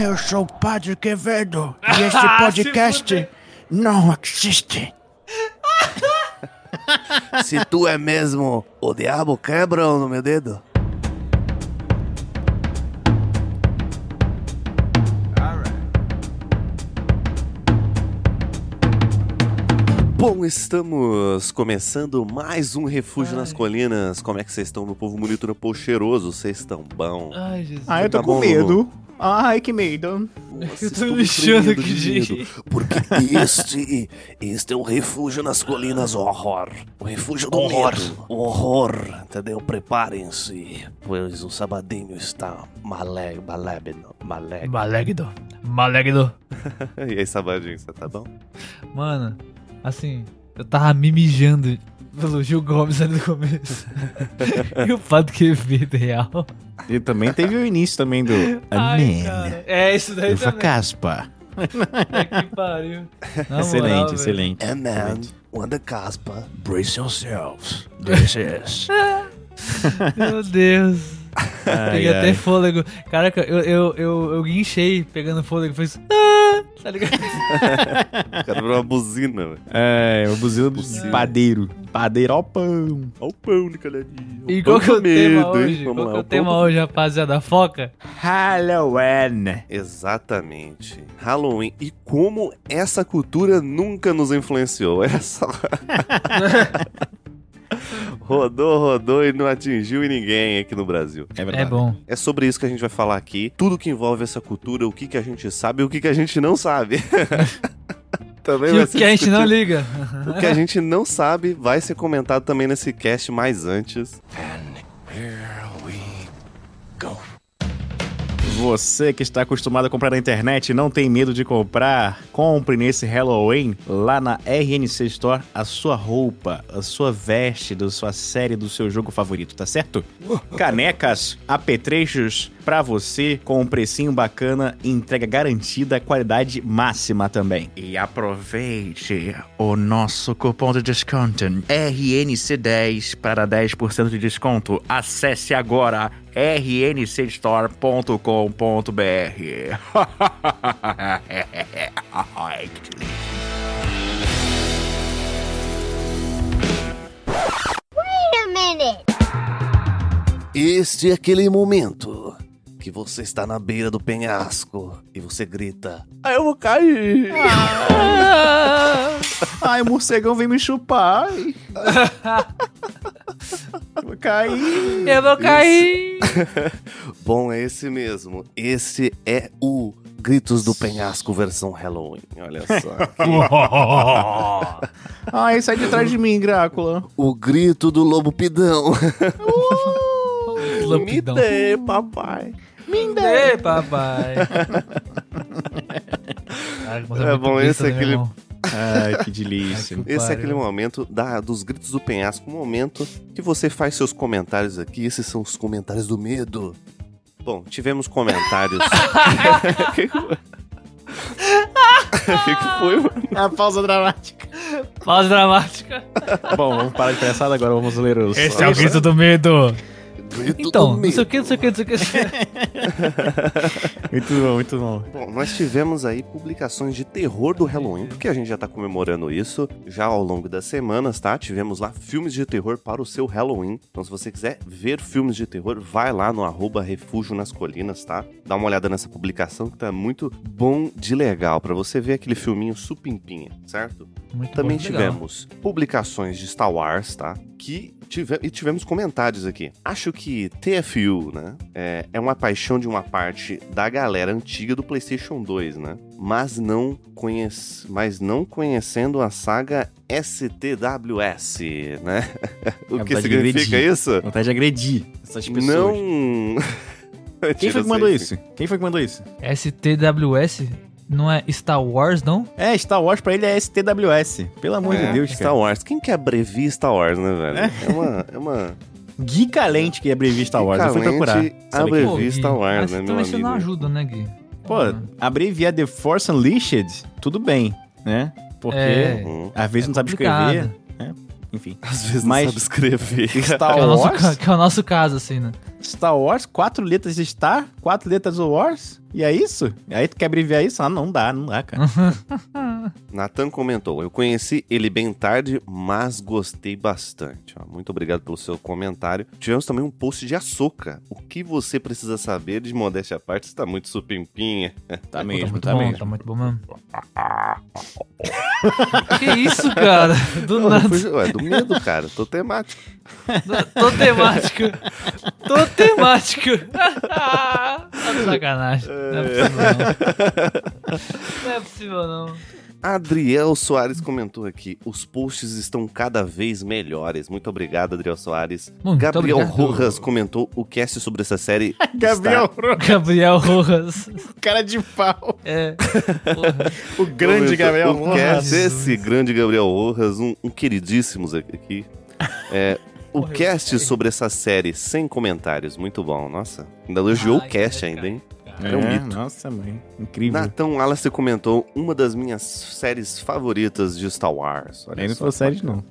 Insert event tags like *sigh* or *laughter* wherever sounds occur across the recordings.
Eu sou o Padre Quevedo *laughs* e este podcast não existe. Se tu é mesmo o diabo, quebra no meu dedo. Bom, estamos começando mais um Refúgio nas Colinas. Como é que vocês estão, meu povo bonito, meu povo cheiroso? Vocês estão bom? Ai, Jesus. Ah, eu tô Tá com bom, medo. Ai, que medo. Nossa, eu tô estou me lixando aqui, de medo. Porque este, este é o refúgio nas colinas horror. O refúgio do Horror. medo. O horror, entendeu? Preparem-se, pois o sabadinho está malé, malébico, malé. Malegdo. Malegdo. *laughs* E aí, sabadinho, você tá bom? Mano, assim, eu tava me mijando pelo Gil Gomes ali no começo. *laughs* e o Pato Quevedo real. E também teve o início também do Ai, cara. É, isso daí Ufa também. caspa. que pariu. Na Excelente, moral, excelente. É man, when the caspa. Brace yourselves. *laughs* This is. Meu Deus. Peguei até fôlego. Caraca, eu, eu, eu, eu guinchei pegando fôlego. Fiz. Ah, tá ligado? *laughs* O cara virou uma buzina, velho. É, o buzina do padeiro. Padeiro ao pão. Olha o pão de calhadinho. E qual que é o tema Medo, hein? hoje? Vamos Qual lá, que é o tema pão- hoje, rapaziada? Foca? Halloween. Exatamente. Halloween. E como essa cultura nunca nos influenciou. Só. *laughs* rodou, rodou e não atingiu ninguém aqui no Brasil. É É verdade. bom. É sobre isso que a gente vai falar aqui. Tudo que envolve essa cultura, o que, que a gente sabe e o que, que a gente não sabe. *laughs* também E vai o ser que a gente não liga. O que a gente não sabe vai ser comentado também nesse cast mais antes. Você que está acostumado a comprar na internet e não tem medo de comprar, compre nesse Halloween lá na RNC Store a sua roupa, a sua veste da sua série, do seu jogo favorito, tá certo? Canecas, apetrechos pra você com um precinho bacana, entrega garantida, qualidade máxima também. E aproveite o nosso cupom de desconto RNC10 para 10% de desconto. Acesse agora rncstore.com.br. *laughs* Ai, que delícia. Este é aquele momento que você está na beira do penhasco e você grita: Ah, eu vou cair! *laughs* Ai, o morcegão vem me chupar. Ai. *laughs* Vou cair. Eu vou cair. *laughs* Bom, é esse mesmo. Esse é o Gritos do Penhasco versão Halloween. Olha só. Ai, sai de trás de mim, Drácula. o grito do lobo pidão. Me Lopidão. dê, papai. Ei, papai. *laughs* É muito bom, esse é né, aquele-? Ai, que *laughs* delícia. Ai, que- Esse é aquele momento da, dos gritos do penhasco, um momento que você faz seus comentários aqui. Esses são os comentários do medo. Bom, tivemos comentários. O que, que foi? O que, que foi, mano? A pausa dramática. Pausa dramática. Bom, vamos parar de pensar agora, vamos ler os... Esse é o grito do medo. Então, do não sei o que, não sei o que, não sei o que. *laughs* Muito bom, muito bom. Bom, nós tivemos aí publicações de terror do Halloween, porque a gente já tá comemorando isso já ao longo das semanas, tá? Tivemos lá filmes de terror para o seu Halloween. Então, se você quiser ver filmes de terror, vai lá no arroba Refúgio nas Colinas, tá? Dá uma olhada nessa publicação que tá muito bom de legal, para você ver aquele filminho supimpinha, certo? Muito Também bom, legal. tivemos publicações de Star Wars, tá? Que tive... e tivemos comentários aqui. Acho que TFU, né? É, é uma paixão de uma parte da galera antiga do PlayStation 2, né? Mas não, conhece... Mas não conhecendo a saga STWS, né? *laughs* o que significa isso? Vontade de agredir essas pessoas. *laughs* Não. Quem foi que mandou isso isso? Quem foi que mandou isso? STWS não é Star Wars, não? É, Star Wars pra ele é STWS. Pelo amor É, de Deus, Star cara. Wars. Quem que abrevia Star Wars, né, velho? É, uma. É uma... Gui Calente que abrevia Star Wars. Eu fui procurar. Sabe abre- quem? Pô, Revista Gui, Wars, mas né, meu também você não amigo? ajuda, né, Gui? Pô, abreviar The Force Unleashed, tudo bem, né? Porque É. Hum. às vezes É não sabe complicado. escrever. né? Enfim. Às vezes Mas- não sabe escrever. Star Que é, o nosso, Wars? que é o nosso caso, assim, né? Star Wars, quatro letras de Star, quatro letras do Wars, e é isso? E aí tu quer abreviar isso? Ah, não dá, não dá, cara. *laughs* Nathan comentou: Eu conheci ele bem tarde, mas gostei bastante. Ó, muito obrigado pelo seu comentário. Tivemos também um post de açúcar. O que você precisa saber de modéstia à parte está muito supimpinha. *laughs* Tá tá mesmo, muito tá bom, mesmo. tá muito bom mesmo. que isso, cara? Do Não, nada. foi- ué, do medo, cara. Tô temático. Tô temático. Tô temático. tá de sacanagem. Não é possível, não. Não é possível, não. Adriel Soares comentou aqui: os posts estão cada vez melhores. Muito obrigado, Adriel Soares. Muito Gabriel obrigado. Rojas comentou: o cast sobre essa série. *laughs* Gabriel, Gabriel Rojas. cara de pau. É. O grande Gabriel o cast, Rojas. Esse grande Gabriel Rojas, um, um queridíssimos aqui. É, o Porra, cast sei. sobre essa série, sem comentários. Muito bom, nossa. Ainda elogiou o cast ainda, hein? É, um mito. Nossa, mãe. Incrível. Nathan Wallace comentou uma das minhas séries favoritas de Star Wars. Olha Aí não só. foi sério, não.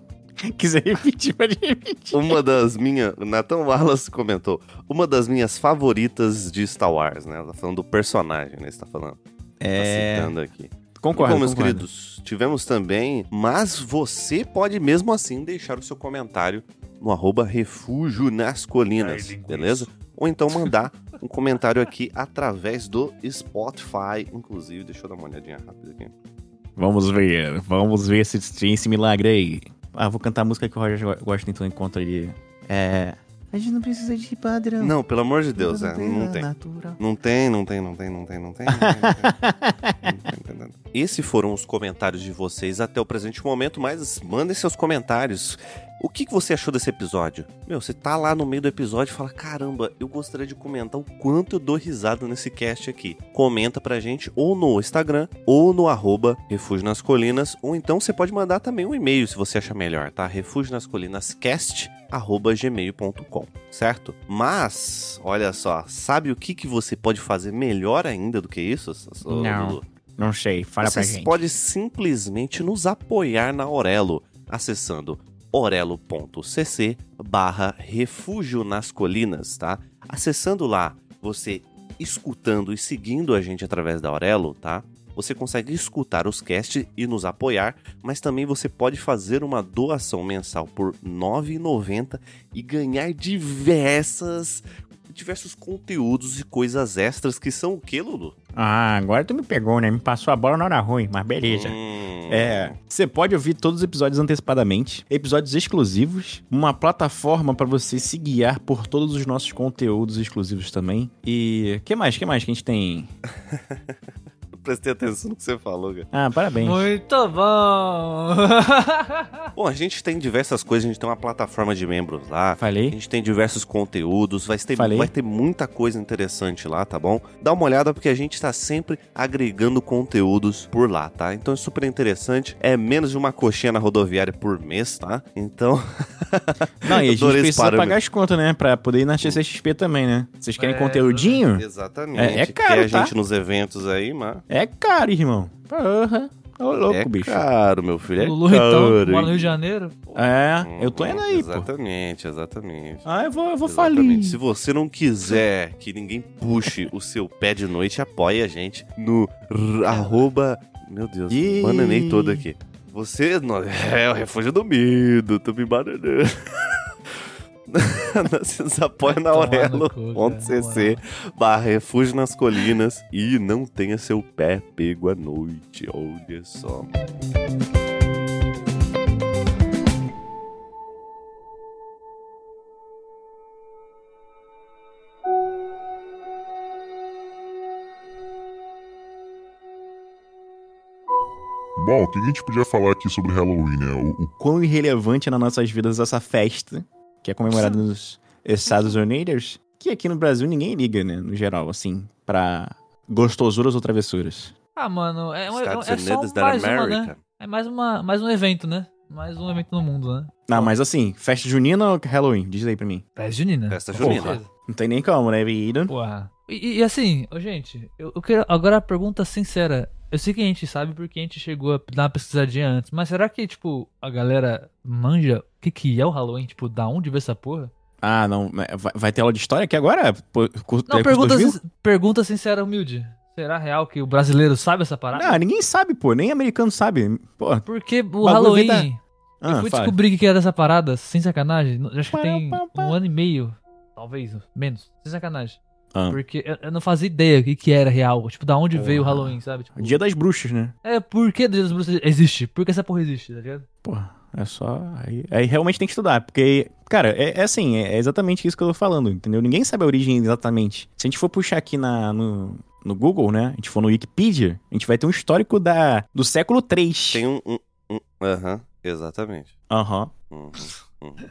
Quiser repetir, pode repetir. Uma das minhas. Nathan Wallace comentou. Uma das minhas favoritas de Star Wars, né? Ela tá falando do personagem, né? Você tá falando. Tá É. citando aqui. Concordo, Bom, meus concordo. queridos, tivemos também. Mas você pode mesmo assim deixar o seu comentário no arroba Refúgio nas Colinas, beleza? Ou então mandar um comentário aqui através do Spotify. Inclusive, deixa eu dar uma olhadinha rápida aqui. Vamos ver. Vamos ver se tem esse milagre aí. Ah, vou cantar a música que o Roger go- gosta, então, enquanto ele... É... A gente não precisa de padrão. Não, pelo amor de Deus, é, não tem. Natural. Não tem, não tem, não tem, não tem, não tem. *laughs* Não tem, não tem, não tem, não tem. Esses foram os comentários de vocês até o presente momento, mas mandem seus comentários. O que, que você achou desse episódio? Meu, você tá lá no meio do episódio e fala: caramba, eu gostaria de comentar o quanto eu dou risada nesse cast aqui. Comenta pra gente ou no Instagram ou no arroba Refúgio nas Colinas, ou então você pode mandar também um e-mail se você achar melhor, tá? Refúgio nas Colinas cast arroba gmail.com, certo? Mas, olha só, sabe o que, que você pode fazer melhor ainda do que isso? Não. Não sei, fala pra Você gente. pode simplesmente nos apoiar na Orelo, acessando orelo.cc barra refúgio nas colinas, tá? Acessando lá, você escutando e seguindo a gente através da Orelo, tá? Você consegue escutar os casts e nos apoiar, mas também você pode fazer uma doação mensal por R$ 9,90 e ganhar diversas diversos conteúdos e coisas extras que são o que, Lulu? Ah, agora tu me pegou, né? Me passou a bola na hora ruim, mas beleza. Hum. É, você pode ouvir todos os episódios antecipadamente, episódios exclusivos, uma plataforma pra você se guiar por todos os nossos conteúdos exclusivos também. E que mais? Que mais que a gente tem? *laughs* Prestei atenção no que você falou, cara. Ah, parabéns. Muito bom. Bom, a gente tem diversas coisas, a gente tem uma plataforma de membros lá. A Falei? gente tem diversos conteúdos, vai ter, Falei. vai ter muita coisa interessante lá, tá bom? Dá uma olhada porque a gente tá sempre agregando conteúdos por lá, tá? Então é super interessante. É menos de uma coxinha na rodoviária por mês, tá? Então. Não, e a *laughs* gente precisa parâmetro. pagar as contas, né? Pra poder ir na CCXP também, né? Vocês querem É, conteúdinho? Exatamente. É- é caro, Quer a tá? gente nos eventos aí, mas. É caro, irmão. Porra. Ô, louco, é bicho. caro, meu filho. É Lulu, caro. então, mora no? Rio de Janeiro. É, eu tô indo aí, pô. Exatamente, exatamente. Ah, eu vou, eu vou Exatamente. falir. Se você não quiser que ninguém puxe o seu pé de noite, apoie a gente no arroba. Meu Deus, Ih. bananei todo aqui. Você não- *laughs* é o refúgio do medo, tô me bananando. *laughs* Vocês apoiam na orelo.cc barra refúgio nas colinas e não tenha seu pé pego à noite. Olha só. Bom, o que a gente podia falar aqui sobre Halloween, né? O, o- Quão irrelevante nas nossas vidas essa festa, que é comemorada nos Estados Unidos, que aqui no Brasil ninguém liga, né? No geral, assim, pra gostosuras ou travessuras. Ah, mano, é, um- Estados é só Unidos da mais uma, né? América. É mais, uma, mais um evento, né? Mais um evento no mundo, né? Não, mas assim, festa junina ou Halloween? Diz aí pra mim. Festa junina. Festa junina. certeza. Não tem nem como, né, vida? Porra. E, e assim, gente, eu, eu quero. Agora a pergunta sincera. Eu sei que a gente sabe porque a gente chegou a dar uma pesquisadinha antes, mas será que, tipo, a galera manja o que, que é o Halloween? Tipo, da onde veio essa porra? Ah, não. Vai, vai ter aula de história aqui agora? Não, é, pergunta, curso 2000? sin- pergunta sincera, humilde. Será real que o brasileiro sabe essa parada? Não, ninguém sabe, pô. Nem americano sabe. Pô. Porque o Halloween. da- eu Ah, fui fala. descobrir o que era essa parada, sem sacanagem. Acho que tem um ano e meio. Talvez, menos. Sem sacanagem. Ah. Porque eu, eu não fazia ideia o que, que era real. Tipo, da onde veio o Porra. Halloween, sabe? Tipo, Dia das bruxas, né? É, por que Dia das Bruxas existe? Por que essa porra existe, tá ligado? Porra, é só. Aí, aí realmente tem que estudar. Porque, cara, é, é assim, é exatamente isso que eu tô falando, entendeu? Ninguém sabe a origem exatamente. Se a gente for puxar aqui na, no, no Google, né? A gente for no Wikipedia, a gente vai ter um histórico da, do século 3. Tem um. um- um- Aham, exatamente. Aham. Uhum, uhum.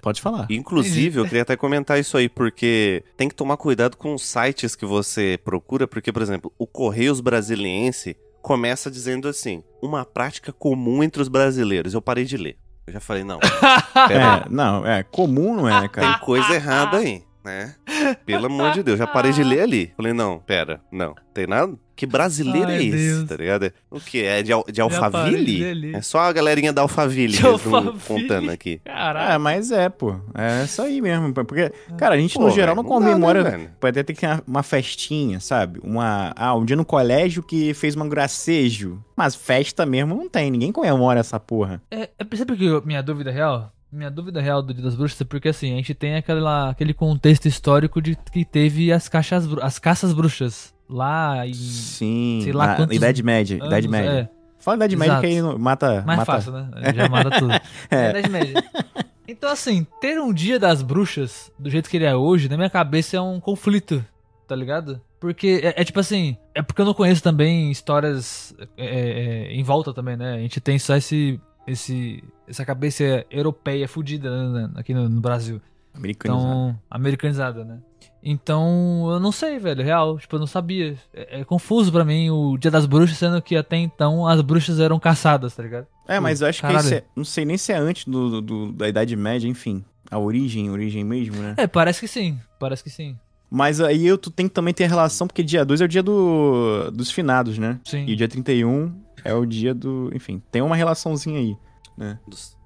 Pode falar. Inclusive, eu queria até comentar isso aí, porque tem que tomar cuidado com os sites que você procura, porque, por exemplo, o Correios Brasiliense começa dizendo assim: uma prática comum entre os brasileiros. Eu parei de ler. Eu já falei, não, *laughs* É, não, é comum, não é, *laughs* cara? Tem coisa errada aí, né? *laughs* Pelo amor de Deus, já parei de ler ali. Falei, não, pera, não, tem nada? Que brasileiro Ai, é esse, Deus. tá ligado? O que? É de, al- de de Alphaville? É só a galerinha da Alphaville que Alphaville. contando aqui. Caralho. Ah, mas é, pô. É isso aí mesmo. Porque, cara, a gente Pô, no geral não não dá, comemora. né, velho? pode até ter uma, uma festinha, sabe? Uma, ah, um dia no colégio que fez um gracejo. Mas festa mesmo não tem. Ninguém comemora essa porra. É, é, sabe que eu- minha dúvida real? Minha dúvida real do Dia das Bruxas é porque assim, a gente tem aquela, aquele contexto histórico de que teve as caixas, as caças bruxas lá e Sim. sei lá na quantos Idade Média. Idade anos, Média. É, Fala Idade Média que aí mata. mais mata... fácil, né? Já mata tudo. *laughs* É. É. Idade Média. Então assim, ter um Dia das Bruxas do jeito que ele é hoje, na minha cabeça é um conflito, tá ligado? Porque é, é tipo assim, é porque eu não conheço também histórias é, é, em volta também, né? A gente tem só esse, esse essa cabeça europeia fudida né, aqui no, no Brasil. Americanizado. Então, americanizada, né? Então, eu não sei, velho, real, tipo, eu não sabia. É, é confuso pra mim o Dia das Bruxas, sendo que até então as bruxas eram caçadas, tá ligado? É, mas eu acho Caralho. que isso é, não sei nem se é antes do, do- da Idade Média, enfim. A origem, origem mesmo, né? É, parece que sim, parece que sim. Mas aí eu, tu tem que também ter relação, porque dia 2 é o dia do, dos finados, né? Sim. E dia 31 é o dia do. Enfim, tem uma relaçãozinha aí, né? Dos-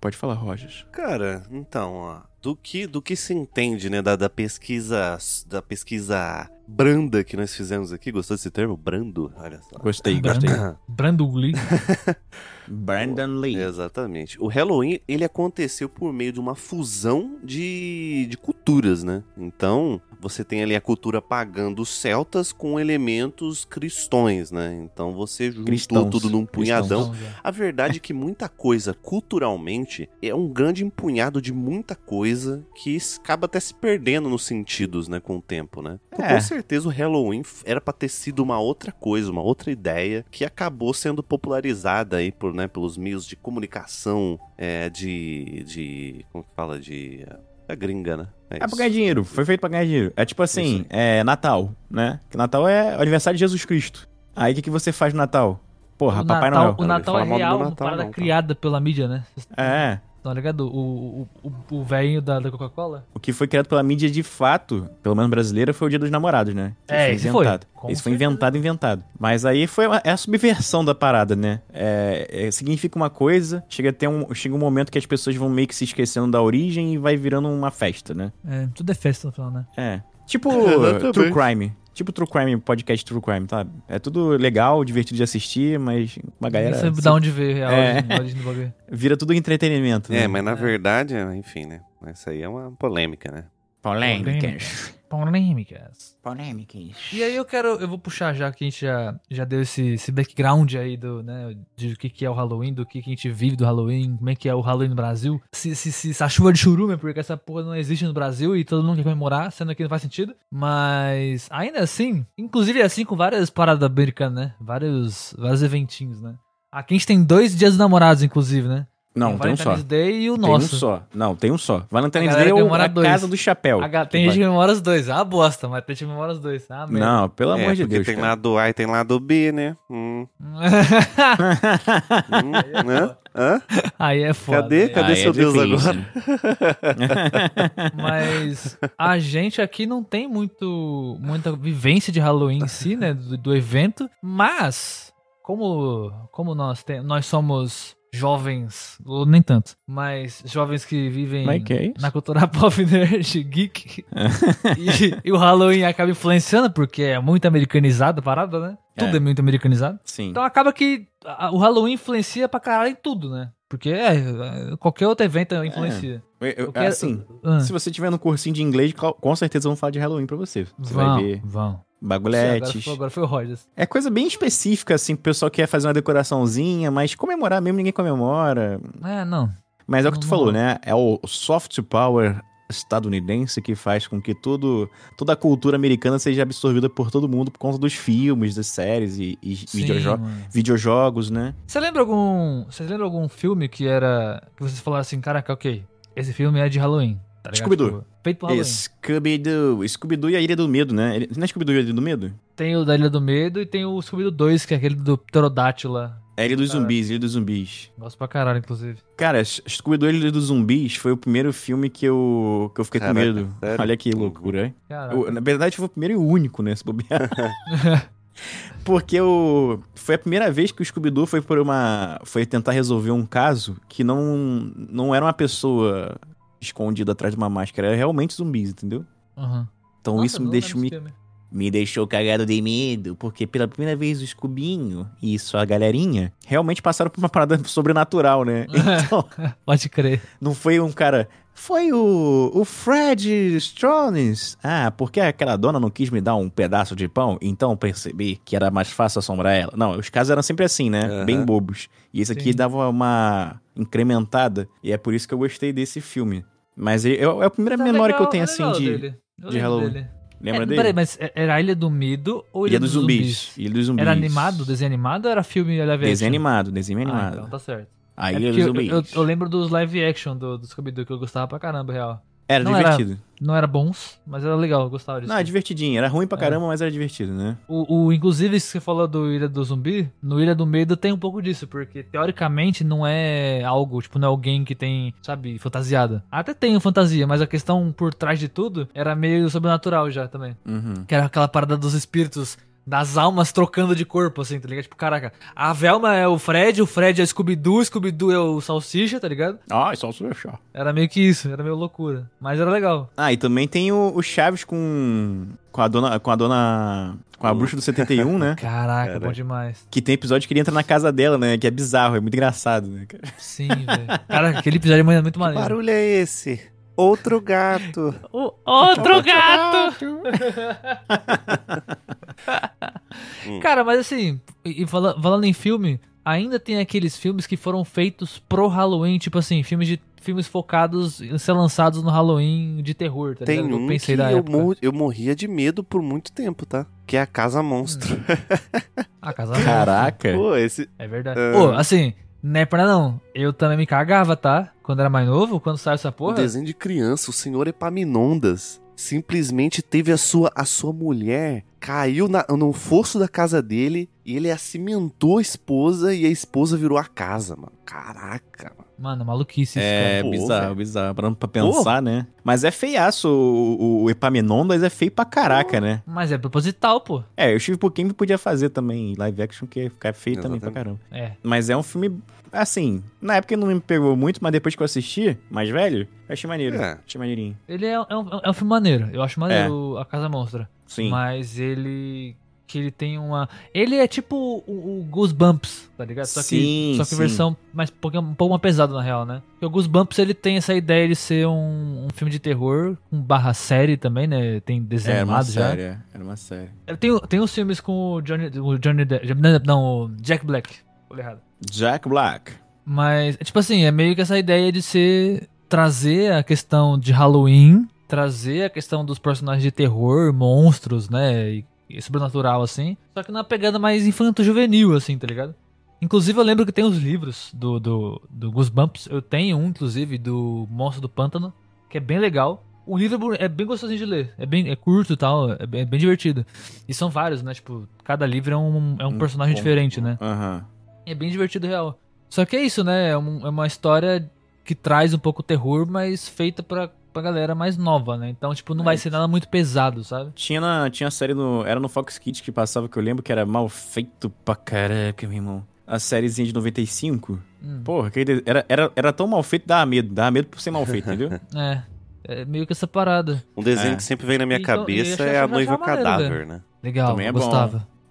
Pode falar, Rogers. Cara, então, ó, do que, do que se entende, né, da, da pesquisa, da pesquisa branda que nós fizemos aqui, gostou desse termo? Brando? Olha só. Gostei, *laughs* Brando. gostei. Branduli. *laughs* Brandon Lee. Exatamente. O Halloween, ele aconteceu por meio de uma fusão de, de culturas, né? Então, você tem ali a cultura pagã dos celtas com elementos cristões, né? Então, você juntou Cristãos. tudo num punhadão. Já. A verdade é que muita coisa, culturalmente, é um grande empunhado de muita coisa que acaba até se perdendo nos sentidos, né, com o tempo, né? Então, É. Com certeza o Halloween era pra ter sido uma outra coisa, uma outra ideia que acabou sendo popularizada aí por, né, pelos meios de comunicação, é, de, de, como que fala, de... É gringa, né? É pra isso. ganhar dinheiro, foi feito pra ganhar dinheiro. É tipo assim, é Natal, né? Que Natal é o aniversário de Jesus Cristo. Aí o que, que você faz no Natal? Porra, o Papai Natal, Noel. o Natal é real, meu uma Natal, parada não, cara. criada pela mídia, né? É. Tá ligado? O, o, o, o velhinho da, da Coca-Cola? O que foi criado pela mídia de fato, pelo menos brasileira, foi o Dia dos Namorados, né? Que É, esse foi. Com Esse foi certeza. inventado, inventado. Mas aí foi uma- é a subversão da parada, né? É, é, significa uma coisa, chega até um, chega um momento que as pessoas vão meio que se esquecendo da origem e vai virando uma festa, né? É, tudo é festa no final, né? É. Tipo. *laughs* True Crime. Tipo True Crime, podcast True Crime, tá? É tudo legal, divertido de assistir, mas uma galera sabe se- da onde veio real, É. a origem do bagulho. *laughs* vira tudo entretenimento. É, né? mas na É. verdade, é, enfim, né? Essa aí é uma polêmica, né? Polêmicas. Polêmicas. Polêmicas. E aí eu quero, eu vou puxar já que a gente já, já deu esse, esse background aí do, né, de o que, que é o Halloween, do que, que a gente vive do Halloween, como é que é o Halloween no Brasil. Se, se, se essa chuva de churume porque essa porra não existe no Brasil e todo mundo quer comemorar, sendo que não faz sentido. Mas ainda assim, inclusive é assim com várias paradas americanas, né? Vários, vários eventinhos, né? Aqui a gente tem dois dias dos namorados, inclusive, né? Não, o tem um só. Day e o Tem nosso. um só. Não, tem um só. Valentine's Day é o- a dois. casa do chapéu. A ga- tem gente que comemora os dois. Ah, bosta, mas tem gente que comemora os dois. Ah, merda. Não, pelo é, amor de porque Deus. tem cara. lado A e tem lado B, né? Hum, *laughs* hum, né? Hã? Aí é foda. Cadê? né? Cadê Aí seu é Deus difícil. agora? *laughs* Mas a gente aqui não tem muito muita vivência de Halloween em si, né? Do, do evento. Mas, como, como nós, tem, nós somos jovens, ou nem tanto, mas jovens que vivem Mas que é na cultura *laughs* pop nerd, geek, *laughs* e, e o Halloween acaba influenciando, porque é muito americanizado a parada, né? Tudo É. é muito americanizado. Sim. Então acaba que a- o Halloween influencia pra caralho em tudo, né? Porque é, qualquer outro evento influencia. Eu- eu- Eu quero- assim, Ah, se você tiver no cursinho de inglês, co- com certeza vão falar de Halloween pra você. Você vão, vai ver vão. Agora bagulhetes. foi, agora foi o Rogers. É coisa bem específica, assim, o pessoal quer fazer uma decoraçãozinha, mas comemorar mesmo ninguém comemora. É, não. Mas é o que tu falou, né? É o soft power estadunidense que faz com que tudo, toda a cultura americana seja absorvida por todo mundo por conta dos filmes, das séries e, e Sim, videojo- mano. videojogos, né? Você lembra algum. Você lembra algum filme que era. Que vocês falaram assim, caraca, ok. Esse filme é de Halloween. Tá ligado? Scooby-Doo. Tipo, feito pro Halloween. Scooby-Doo. Scooby-Doo e a Ilha do Medo, né? Não é Scooby-Doo e a Ilha do Medo? Tem o da Ilha do Medo e tem o Scooby-Doo 2, que é aquele do pterodátilo lá. É Ilha dos. Zumbis, Ilha dos Zumbis. Gosto pra caralho, inclusive. Cara, Scooby-Doo e a Ilha dos Zumbis foi o primeiro filme que eu, que eu fiquei Caraca, com medo. sério? Olha que loucura, hein? O- na verdade, foi o primeiro e o único, né? Se bobear. *laughs* Porque o... foi a primeira vez que o Scooby-Doo foi por uma. Foi tentar resolver um caso que não, não era uma pessoa escondida atrás de uma máscara, era realmente zumbis, entendeu? Uhum. Então Nossa, isso me deixou, me, filme. me deixou cagado de medo, porque pela primeira vez o Scubinho e sua galerinha realmente passaram por uma parada sobrenatural, né? *laughs* Então, Pode crer. não foi um cara. Foi o, o Fred Strones. Ah, porque aquela dona não quis me dar um pedaço de pão, então eu percebi que era mais fácil assombrar ela. Não, os casos eram sempre assim, né? Aham. Bem bobos. E esse aqui Sim. dava uma incrementada, e é por isso que eu gostei desse filme. Mas ele- é é a primeira Tá memória que eu legal, tenho, é assim, legal de. dele. Eu de Halloween. dele. Lembra é, dele? Peraí, mas era a Ilha do Medo ou Ilha, Ilha dos zumbis. Ilha dos zumbis. Era animado, desenho animado ou era filme live? Desenho animado, desenho Ah, animado. então tá certo. A É dos eu, eu, eu lembro dos live action do, do Scooby-Doo que eu gostava pra caramba, real. Era não era- divertido. Não era bons, mas era legal, eu gostava disso. Não, é divertidinho. Era ruim pra É. caramba, mas era divertido, né? O, o- inclusive, que você falou do Ilha do Zumbi, no Ilha do Medo tem um pouco disso, porque teoricamente não é algo, tipo, não é alguém que tem, sabe, fantasiada. Até tem fantasia, mas a questão por trás de tudo era meio sobrenatural já também. Uhum. Que era aquela parada dos espíritos, das almas trocando de corpo, assim, tá ligado? Tipo, caraca, a Velma é o Fred, o Fred é o Scooby-Doo, o Scooby-Doo é o Salsicha, tá ligado? Ah, é fechar. Era meio que isso, era meio loucura. Mas era legal. Ah, e também tem o, o Chaves com. Com a dona. Com a dona. Com a bruxa do 71, né? *laughs* Caraca, Cara. bom demais. Que tem episódio que ele entra na casa dela, né? Que é bizarro, é muito engraçado, né, cara? Sim, velho. Cara, aquele episódio é muito Que maneiro. barulho é esse? Outro gato. O outro gato! *laughs* *laughs* Hum. Cara, mas assim, e fala- falando em filme, ainda tem aqueles filmes que foram feitos pro Halloween, tipo assim, filmes de filmes focados em ser lançados no Halloween de terror, tá Tem ligado? um pensei que da eu, época. mor- eu morria de medo por muito tempo, tá? Que é a Casa Monstro. Ah, casal. *laughs* Caraca. Pô, esse... É verdade. Ah. Pô, assim, não é pra não. Eu também me cagava, tá? Quando era mais novo, quando saiu essa O porra. desenho de criança, o senhor Epaminondas, simplesmente teve a sua, a sua mulher, caiu na- no fosso da casa dele e ele cimentou a esposa e a esposa virou a casa, mano. Caraca, mano. Mano, maluquice isso, É Pô, bizarro, velho. bizarro. Pra, pra pensar, né? Mas é feiaço. O, o, Epaminondas é feio pra caraca, né? cara. Mas é proposital, pô. É, o Steve Pouquinho podia fazer também live action, que ia ficar feio também pra Exatamente. caramba. É. Mas é um filme, assim, na época não me pegou muito, mas depois que eu assisti, mais velho, eu achei maneiro. É. Achei maneirinho. Ele é, é um, é um filme maneiro. Eu acho maneiro a Casa Monstra. Sim. Mas ele. Que ele tem uma. Ele é tipo o, o Goosebumps, tá ligado? Só que, Sim, só que sim. versão mais, um pouco- um pouco mais pesada, na real, né? Porque o Goosebumps ele tem essa ideia de ser um, um filme de terror, com barra série também, né? Tem desenho Era uma animado já. série, é. era uma série. Ele Tem, tem os filmes com o Johnny. O Johnny Depp- não, o Jack Black. Falei errado. Jack Black. Mas, é tipo assim, é meio que essa ideia de ser. trazer a questão de Halloween, trazer a questão dos personagens de terror, monstros, né? E, e sobrenatural, assim. Só que numa pegada mais infanto-juvenil, assim, tá ligado? Inclusive, eu lembro que tem os livros do, do, do Goosebumps. Eu tenho um, inclusive, do Monstro do Pântano, que é bem legal. O livro é é bem gostosinho de ler. É bem é curto e tal, é bem, é bem divertido. E são vários, né? Tipo, cada livro é um, é um Um personagem diferente, né? Aham. É bem divertido, real. Só que é isso, né? É, um- é uma história que traz um pouco terror, mas feita pra, pra galera mais nova, né? Então, tipo, não vai ser nada muito pesado, sabe? Tinha, na, tinha série no. Era no Fox Kids que passava, que eu lembro que era mal feito pra caraca, meu irmão. a sériezinha de 95. Hum. Porra, era, era, era tão mal feito, dava medo. Dava medo por ser mal feito, entendeu? *laughs* É. É meio que essa parada. Um desenho É. que sempre vem na minha Então, e cabeça eu é a noiva maneiro, cadáver, velho. né? Legal, Também é eu bom.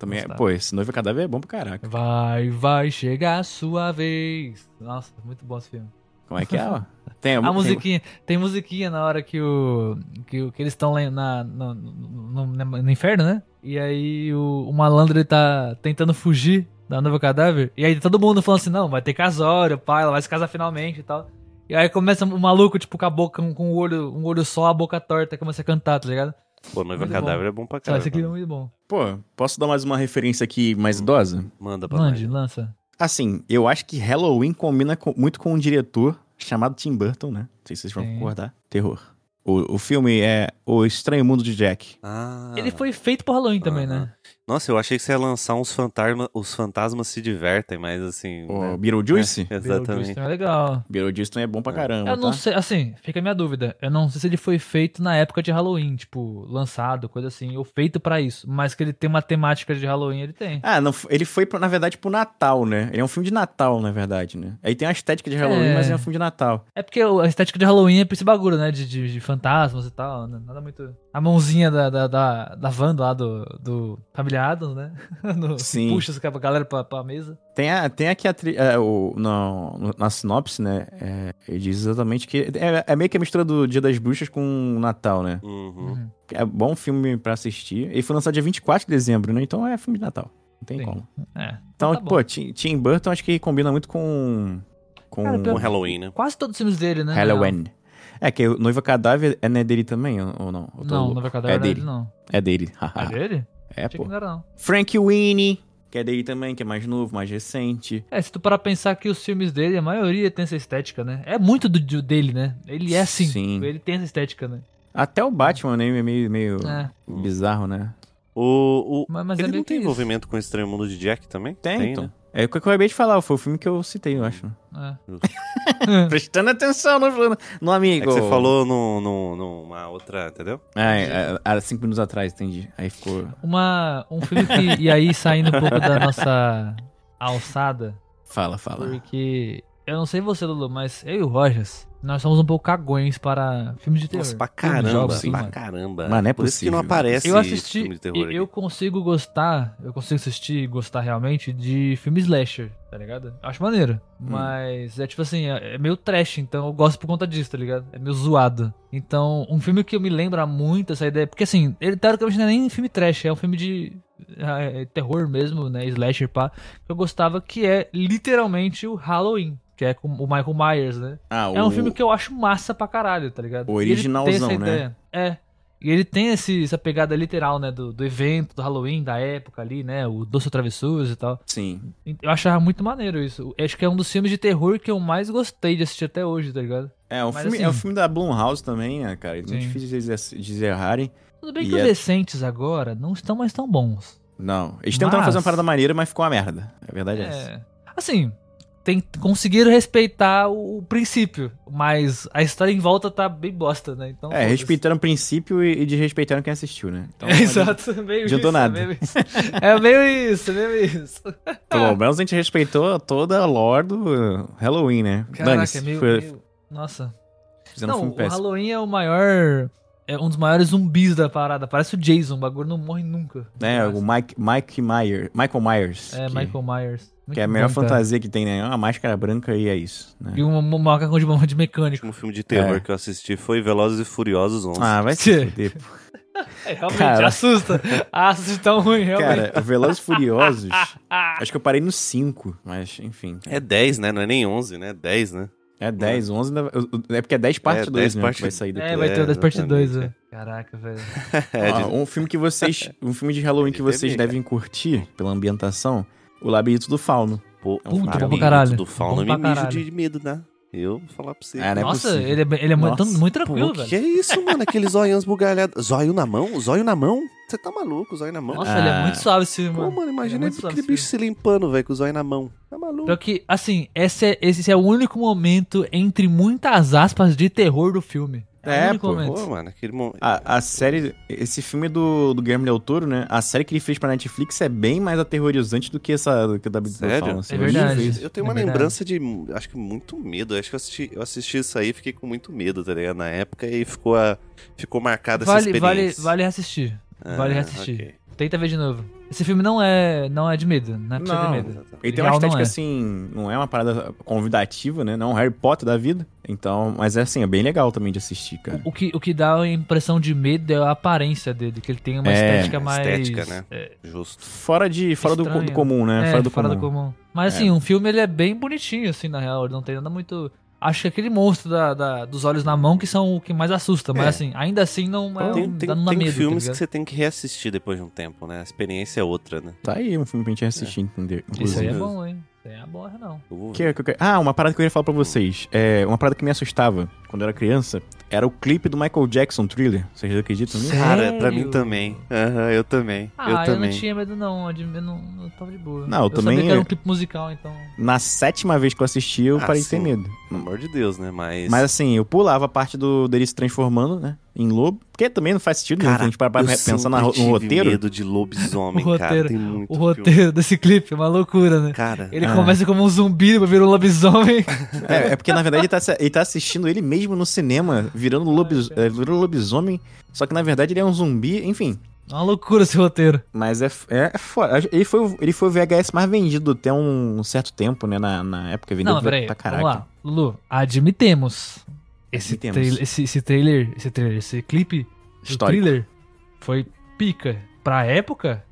Também, é- pô, esse noivo cadáver é bom pra caraca. Vai, vai chegar a sua vez. Nossa, muito bom esse filme. Como é que é, ó? *laughs* Tem A tem- musiquinha, tem musiquinha na hora que o que, que eles estão lá na, no, no- no- no inferno, né? E aí o, o malandro ele tá tentando fugir da noiva cadáver. E aí todo mundo falando assim, não, vai ter casório, pai, ela vai se casar finalmente e tal. E aí começa o maluco, tipo, com a boca, com, o olho, um olho só, a boca torta, começa a cantar, tá ligado? Pô, noiva Muito cadáver é bom pra Ah, caramba. esse aqui é muito bom. Pô, posso dar mais uma referência aqui mais idosa? Manda pra Mande, lança. Assim, eu acho que Halloween combina com- muito com um diretor chamado Tim Burton, né? Não sei se vocês vão Sim. concordar. Terror. O, o filme é O Estranho Mundo de Jack. Ah. Ele foi feito por Halloween também, né? Nossa, eu achei que você ia lançar uns fantasmas. Os fantasmas se divertem, mas assim. O né? Beetlejuice? *laughs* É, Beetlejuice exatamente. também é legal. Beetlejuice também é bom pra caramba, Eu não tá? sei, assim, fica a minha dúvida. Eu não sei se ele foi feito na época de Halloween, tipo, lançado, coisa assim, ou feito pra isso. Mas que ele tem uma temática de Halloween, ele tem. Ah, não, ele foi, na verdade, pro Natal, né? Ele é um filme de Natal, na verdade, né? Aí tem a estética de Halloween, É. mas é um filme de Natal. É porque a estética de Halloween é pra esse bagulho, né? De, de, de fantasmas e tal. né? Nada muito. A mãozinha da, da, da, da Wanda lá do, do Família Adams, né? *laughs* No- Sim. Puxa a galera pra, pra mesa. Tem, a, tem aqui a tri- é, o, no- no- na sinopse, né? É, ele diz exatamente que. É, é meio que a mistura do Dia das Bruxas com o Natal, né? Uhum. Uhum. É bom filme pra assistir. Ele foi lançado dia 24 de dezembro, né? Então é filme de Natal. Não tem Sim. como. É. Então, tá bom. pô, Tim, Tim Burton acho que combina muito com. Com Cara, Com Halloween, né? Quase todos os filmes dele, né? Halloween. É que o Noiva Cadáver é né, dele também, ou não? Não, louco. não vai cadáver É dele. não. É dele. *laughs* É dele? É, Achei que pô. não era, não. Frank Winnie, que é dele também, que é mais novo, mais recente. É, se tu parar pra pensar que os filmes dele, a maioria tem essa estética, né? É muito do, do- dele, né? Ele é assim. Sim. Ele tem essa estética, né? Até o Batman, né? É meio, meio É. bizarro, né? O, o... Mas, mas Ele é não tem isso. envolvimento com o Estranho Mundo de Jack também? Tem, então. né? É o que eu acabei de falar, foi o filme que eu citei, eu acho. É. *laughs* Prestando atenção no, no É amigo. que você falou no, no, numa outra, entendeu? Ah, é, há cinco minutos atrás, entendi. Aí ficou. Uma, um filme que. E aí, saindo um pouco da nossa alçada, Fala, fala. porque. Eu não sei você, Lulu, mas eu e o Rogers, nós somos um pouco cagões para filmes de terror. Nossa, pra caramba, jogos, assim, pra mano. caramba. Mas não é Por isso que não possível. aparece Eu assisti, filme de terror eu, eu aqui. consigo gostar, eu consigo assistir e gostar realmente de filme slasher, tá ligado? Acho maneiro. Hum. Mas é tipo assim, é é meio trash, então eu gosto por conta disso, tá ligado? É meio zoado. Então, um filme que eu me lembra muito essa ideia, porque assim, ele teoricamente não é nem filme trash, é um filme de é, é terror mesmo, né? Slasher, pá. Que eu gostava, que é literalmente o Halloween. Que é com o Michael Myers, né? Ah, É um filme que eu acho massa pra caralho, tá ligado? O originalzão, né? É. E ele tem esse, essa pegada literal, né? Do, do evento, do Halloween, da época ali, né? O Doce Travessuras e tal. Sim. Eu achava muito maneiro isso. Eu Acho que é um dos filmes de terror que eu mais gostei de assistir até hoje, tá ligado? É, o Mas filme, assim- é o filme da Blumhouse também, né, cara? É muito difícil de eles errarem. Tudo bem E que os é- recentes agora não estão mais tão bons. Não. Eles tentaram Mas- fazer uma parada maneira, mas ficou uma merda. A verdade é, essa. É. Assim, tem, conseguiram respeitar o, o princípio, mas a história em volta tá bem bosta, né? Então, É, respeitaram o princípio e, e desrespeitaram quem assistiu, né? Então, *laughs* É, exato, é meio adiantou isso, nada. É meio isso, é meio isso, é meio isso. *laughs* Pelo menos a gente respeitou toda a lore do Halloween, né? Caraca, é meio, foi- meio- Nossa. Fizeram um Não, o. Halloween é o maior... É um dos maiores zumbis da parada. Parece o Jason, o bagulho não morre nunca. É, o Mike, Mike Myers, Michael Myers. É, que, Michael Myers. Muito que é a melhor bom, fantasia que tem, né? É uma máscara branca e é isso. Né? E um, um macacão de, de O mecânico. último filme de terror É. que eu assisti foi Velozes e Furiosos 11. Ah, vai se Tchê. fuder, pô. *laughs* É, realmente, Cara. assusta. Assusta tão ruim, realmente. Cara, Velozes e Furiosos, *laughs* acho que eu parei no 5, mas enfim. É 10, né? Não é nem 11, né? 10, né? É 10, 11, ainda- é porque é 10 parte É, 2, 10 né? parte- que vai sair depois. é, vai ter o É, das parte 2, exatamente, velho. Caraca, velho. *laughs* É, de- um filme que vocês. Um filme de Halloween que De vocês bebê, devem curtir pela ambientação: O Labirinto do Fauno. Pô, É um bom pra Labirinto caralho. do Fauno Bom me mijo de medo, né? Eu vou falar pra você. É, não é Nossa, possível. ele é, ele é muito, Nossa, muito tranquilo, Pô, que velho. que é isso, mano? Aqueles zoiões bugalhados. Zóio na mão? Zóio na mão? Você tá maluco, zóio na mão? Nossa, ele é Ah. muito suave esse filme, Pô, mano. mano, Ele é imagina muito suave aquele esse bicho se limpando, velho, com o zóio na mão. Tá maluco? Pior que, assim, esse é, esse é o único momento entre muitas aspas de terror do filme. É, É, pô. Pô, mano, aquele momento. A, a série, esse filme do, do Guilherme Del Toro, né? A série que ele fez pra Netflix é bem mais aterrorizante do que essa do que o David Sério? fala. assim, É verdade. Eu tenho É uma verdade. lembrança de, acho que muito medo. Acho que eu assisti, eu assisti isso aí e fiquei com muito medo, tá ligado? Na época e ficou, a, ficou marcada essa Vale, vale, experiência. vale assistir. Vale Ah, reassistir. Tenta ver de novo. Esse filme não é, não é de medo, não é Não. medo. Ele tem uma Real não estética é. assim, não é uma parada convidativa, né? Não é um Harry Potter da vida. Então, mas é assim, é bem legal também de assistir, cara. O que, o que dá a impressão de medo é a aparência dele, que ele tem uma É, estética mais. estética, né? é, Justo. Fora de fora do, Estranho. do comum, né? é, fora do fora comum. do comum. Mas assim, um filme ele é bem bonitinho, assim, na real. Ele não tem nada muito. Acho que aquele monstro da, da- dos olhos na mão que são o que mais assusta. Mas É. assim, ainda assim não é. tem um- tem, dá- não dá tem medo. tá filmes que ligado? você tem que reassistir depois de um tempo, né? A experiência é outra, né? Tá aí um filme pra gente assistir, entender. Isso aí é Inclusive. bom, hein? Isso aí é bom, não. Eu vou Que- que- ah, uma parada que eu queria falar pra vocês. É, uma parada que me assustava quando eu era criança era o clipe do Michael Jackson Thriller. Vocês acreditam nisso? Cara, pra mim também. Aham, eu também. Ah, eu eu, também. não tinha medo, não. Eu não, eu tava de boa. Não, eu também- sabia que era um clipe musical, então. Na sétima vez que eu assisti, eu Ah, parei de ter medo. Pelo amor de Deus, né? Mas. Mas assim, eu pulava a parte do dele se transformando, né? Em lobo. Porque também não faz sentido nenhum. Cara, a gente para pra eu pensar na- no roteiro. medo de lobisomem, *laughs* O cara. roteiro- Tem muito O filme. roteiro desse clipe é uma loucura, né? Cara, Ele Ah. começa como um zumbi, depois vira um lobisomem. *laughs* É, é porque na verdade ele tá, ele tá assistindo ele mesmo no cinema, virando, lobis, é, virando lobisomem. Só que na verdade ele é um zumbi, enfim. É uma loucura esse roteiro. Mas é, é, é foda. Ele foi, o- ele foi o VHS mais vendido até um certo tempo, né? Na, na época vendeu Não, peraí. pra Vamos caraca. lá. Lulu, admitemos. Esse, Admitemos. trailer, esse, esse trailer, esse trailer, esse clipe do Histórico. thriller foi pica. Pra época,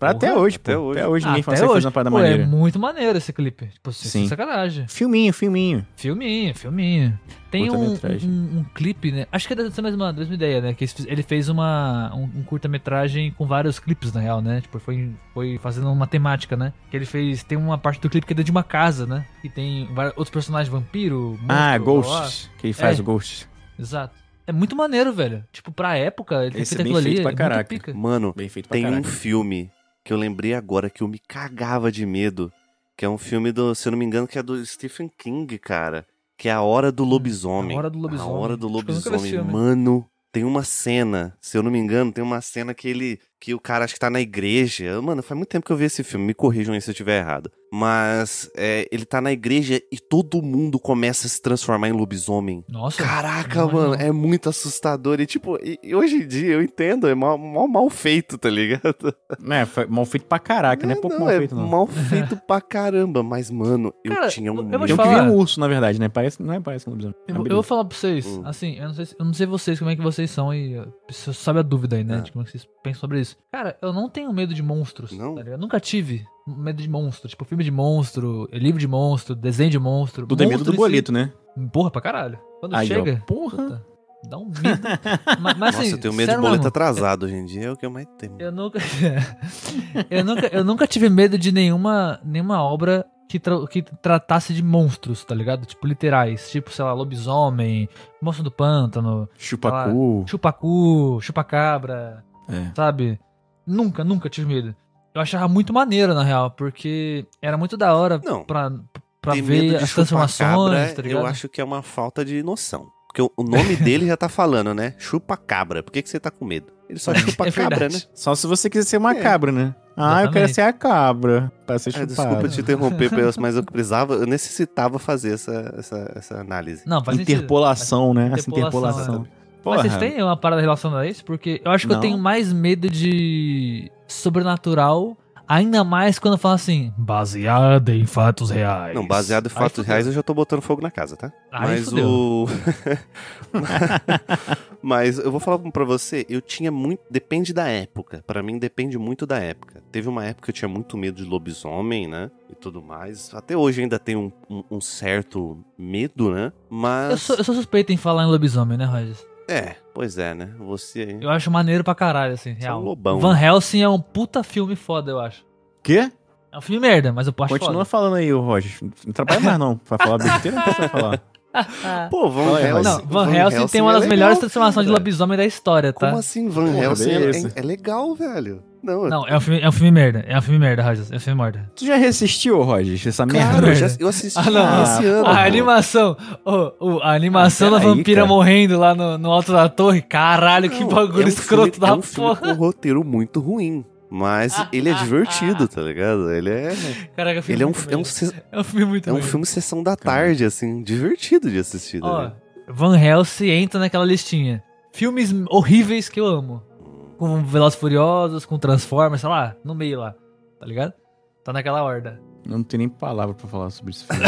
Pra até hoje, até pô. hoje. Até hoje ninguém até consegue fazer hoje. uma parada Pô, é maneira. muito maneiro esse clipe. Tipo, sem Sim. sacanagem. Filminho, filminho. Filminho, filminho. Tem um, um, um clipe, né? Acho que é dessa mesma, da mesma ideia, né? Que ele fez uma, um, um curta-metragem com vários clipes, na real, né? Tipo, foi, foi fazendo uma temática, né? Que ele fez. Tem uma parte do clipe que é dentro de uma casa, né? E tem vários outros personagens, vampiro, monstro, ah. Ghosts. Que ele faz É. o Ghost. Exato. É muito maneiro, velho. Tipo, pra época, ele Esse fez é bem aquilo ali. feito pra é caraca. muito pica. mano, Bem feito pra tem um caraca. filme que eu lembrei agora que eu me cagava de medo. Que é um filme do, se eu não me engano, que é do Stephen King, cara. Que é A Hora do Lobisomem. A Hora do Lobisomem. A Hora do Lobisomem. Mano, tem uma cena, se eu não me engano, tem uma cena que ele. Que o cara acho que tá na igreja. Mano, faz muito tempo que eu vi esse filme. Me corrijam aí se eu estiver errado. Mas é, ele tá na igreja e todo mundo começa a se transformar em lobisomem. Nossa. Caraca, não, mano, não. é muito assustador. E tipo, e, e hoje em dia eu entendo, é mal, mal, mal feito, tá ligado? É, foi mal feito pra caraca, não é pouco não, mal é feito, não. mal feito pra caramba. Mas, mano, eu Cara, tinha um eu te Tem um um urso, na verdade, né? Parece, não é parece um lobisomem. Eu, É vou- eu beleza. vou falar pra vocês, Hum. assim, eu não, sei, se- eu não sei vocês como é que vocês são e você sabe a dúvida aí, né? Ah. De como é que vocês pensam sobre isso. Cara, eu não tenho medo de monstros. Não? tá? Eu nunca tive medo de monstro. Tipo, filme de monstro, livro de monstro, desenho de monstro. Tudo é medo do si- boleto, né? Porra, pra caralho. Quando Aí, ó, chega. porra. puta, dá um medo. *laughs* mas, mas, assim, Nossa, eu tenho medo de boleto mesmo, atrasado hoje em dia, é o que eu mais tenho. Eu nunca, *laughs* eu nunca. Eu nunca tive medo de nenhuma, nenhuma obra que, tra- que tratasse de monstros, tá ligado? Tipo, literais. Tipo, sei lá, lobisomem, monstro do pântano, Chupacu. chupacu, chupacabra, É. sabe? Nunca, nunca tive medo. Eu achava muito maneiro, na real, porque era muito da hora Não. pra, pra ver de as transformações, tá ligado? Eu acho que é uma falta de noção. Porque o- nome *laughs* dele já tá falando, né? Chupa cabra. Por que, que você tá com medo? Ele só *laughs* chupa É cabra, né? Só se você quiser ser uma É. cabra, né? Ah, eu quero Exatamente. ser a cabra. Pra ser chupado. desculpa te interromper, mas eu precisava, eu necessitava fazer essa, essa, essa análise. Não, faz sentido. Interpolação, né? Essa Interpolação, interpolação. Mas Porra. vocês têm uma parada relacionada a isso? Porque eu acho que eu Não. tenho mais medo de sobrenatural, ainda mais quando eu falo assim, baseada em fatos reais. Não, baseado em fatos reais, eu já tô botando fogo na casa, tá? Aí Mas fudeu. o. *laughs* Mas eu vou falar pra você, eu tinha muito. Depende da época. Pra mim, depende muito da época. Teve uma época que eu tinha muito medo de lobisomem, né? E tudo mais. Até hoje ainda tenho um, um- um certo medo, né? Mas. Eu sou, eu sou suspeito em falar em lobisomem, né, Rogers? É, pois é, né? Você aí. Eu acho maneiro pra caralho, assim, Você é real. um lobão, Van né? Helsing é um puta filme foda, eu acho. Quê? É um filme merda, mas eu acho Continua foda. falando aí, ô Roger. Não trabalha mais não. Pra falar besteira, não precisa falar. *laughs* Pô, Van aí, Helsing. Não, Van Helsing, tem Helsing uma é das legal, melhores transformações de lobisomem da história, tá? Como assim, Van Porra, Helsing é, é- é legal, velho. Não, Não, é um filme, é um filme merda. É um filme merda, Rogers. É um filme merda. Tu já reassistiu, Roger, essa merda? Eu, já, eu assisti Ah, não. esse ano. a pô. animação. ô, ô, a animação Ah, da vampira cara. morrendo lá no, no alto da torre. Caralho, que Não, bagulho é um escroto filme, da é um filme porra. com um roteiro muito ruim. Mas ele é divertido, tá ligado? Ele é. Caraca, filme Ele é um, muito é um, É um filme muito é um filme sessão da tarde, assim, divertido de assistir. Ó, né? Van Helsing entra naquela listinha. Filmes horríveis que eu amo. Com Velozes e Furiosos, com Transformers, sei lá, no meio lá. Tá ligado? Tá naquela horda. Não tem nem palavra pra falar sobre esse filme.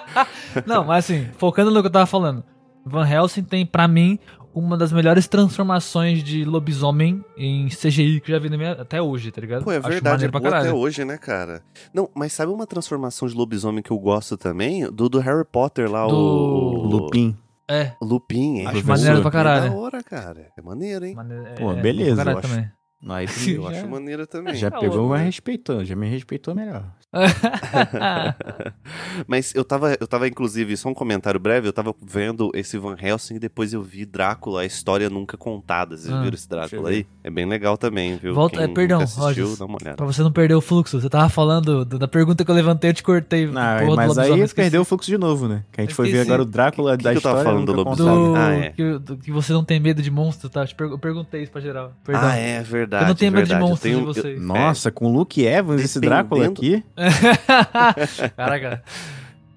*laughs* Não, mas assim, focando no que eu tava falando. Van Helsing tem, pra mim, uma das melhores transformações de lobisomem em CGI que eu já vi na minha, até hoje, tá ligado? Pô, é Acho verdade, é até hoje, né, cara? Não, mas sabe uma transformação de lobisomem que eu gosto também? Do, do Harry Potter lá, Do o... Lupin. É, Lupin, hein? Acho Esse maneiro pra caralho. É da hora, cara. É maneiro, hein? maneiro, é, Pô, é, beleza, caralho eu acho. também. Aí *laughs* Eu Já- acho maneiro também. já Tá pegou, mas né? respeitou. Já me respeitou melhor. *laughs* Mas eu tava, eu tava, inclusive, só um comentário breve, eu tava vendo esse Van Helsing e depois eu vi Drácula, a história nunca contada. Vocês Ah, viram esse Drácula aí? É bem legal também, viu? Volta- Quem é, perdão, nunca assistiu, Rogers. dá uma olhada. pra você não perder o fluxo, você tava falando do- da pergunta que eu levantei, eu te cortei. Não, mas aí perdeu o fluxo de novo, né? Que a gente Eu foi ver agora o Drácula Que da que eu tava história. falando do lobisomem? Do, Ah, é. que, do- que você não tem medo de monstro, tá? Eu te per- eu perguntei isso pra geral. Perdão. Ah, é verdade. Eu não tenho medo de verdade. Eu monstros de tenho- eu- vocês. Nossa, com o Luke Evans, esse Drácula aqui. *laughs* Caraca.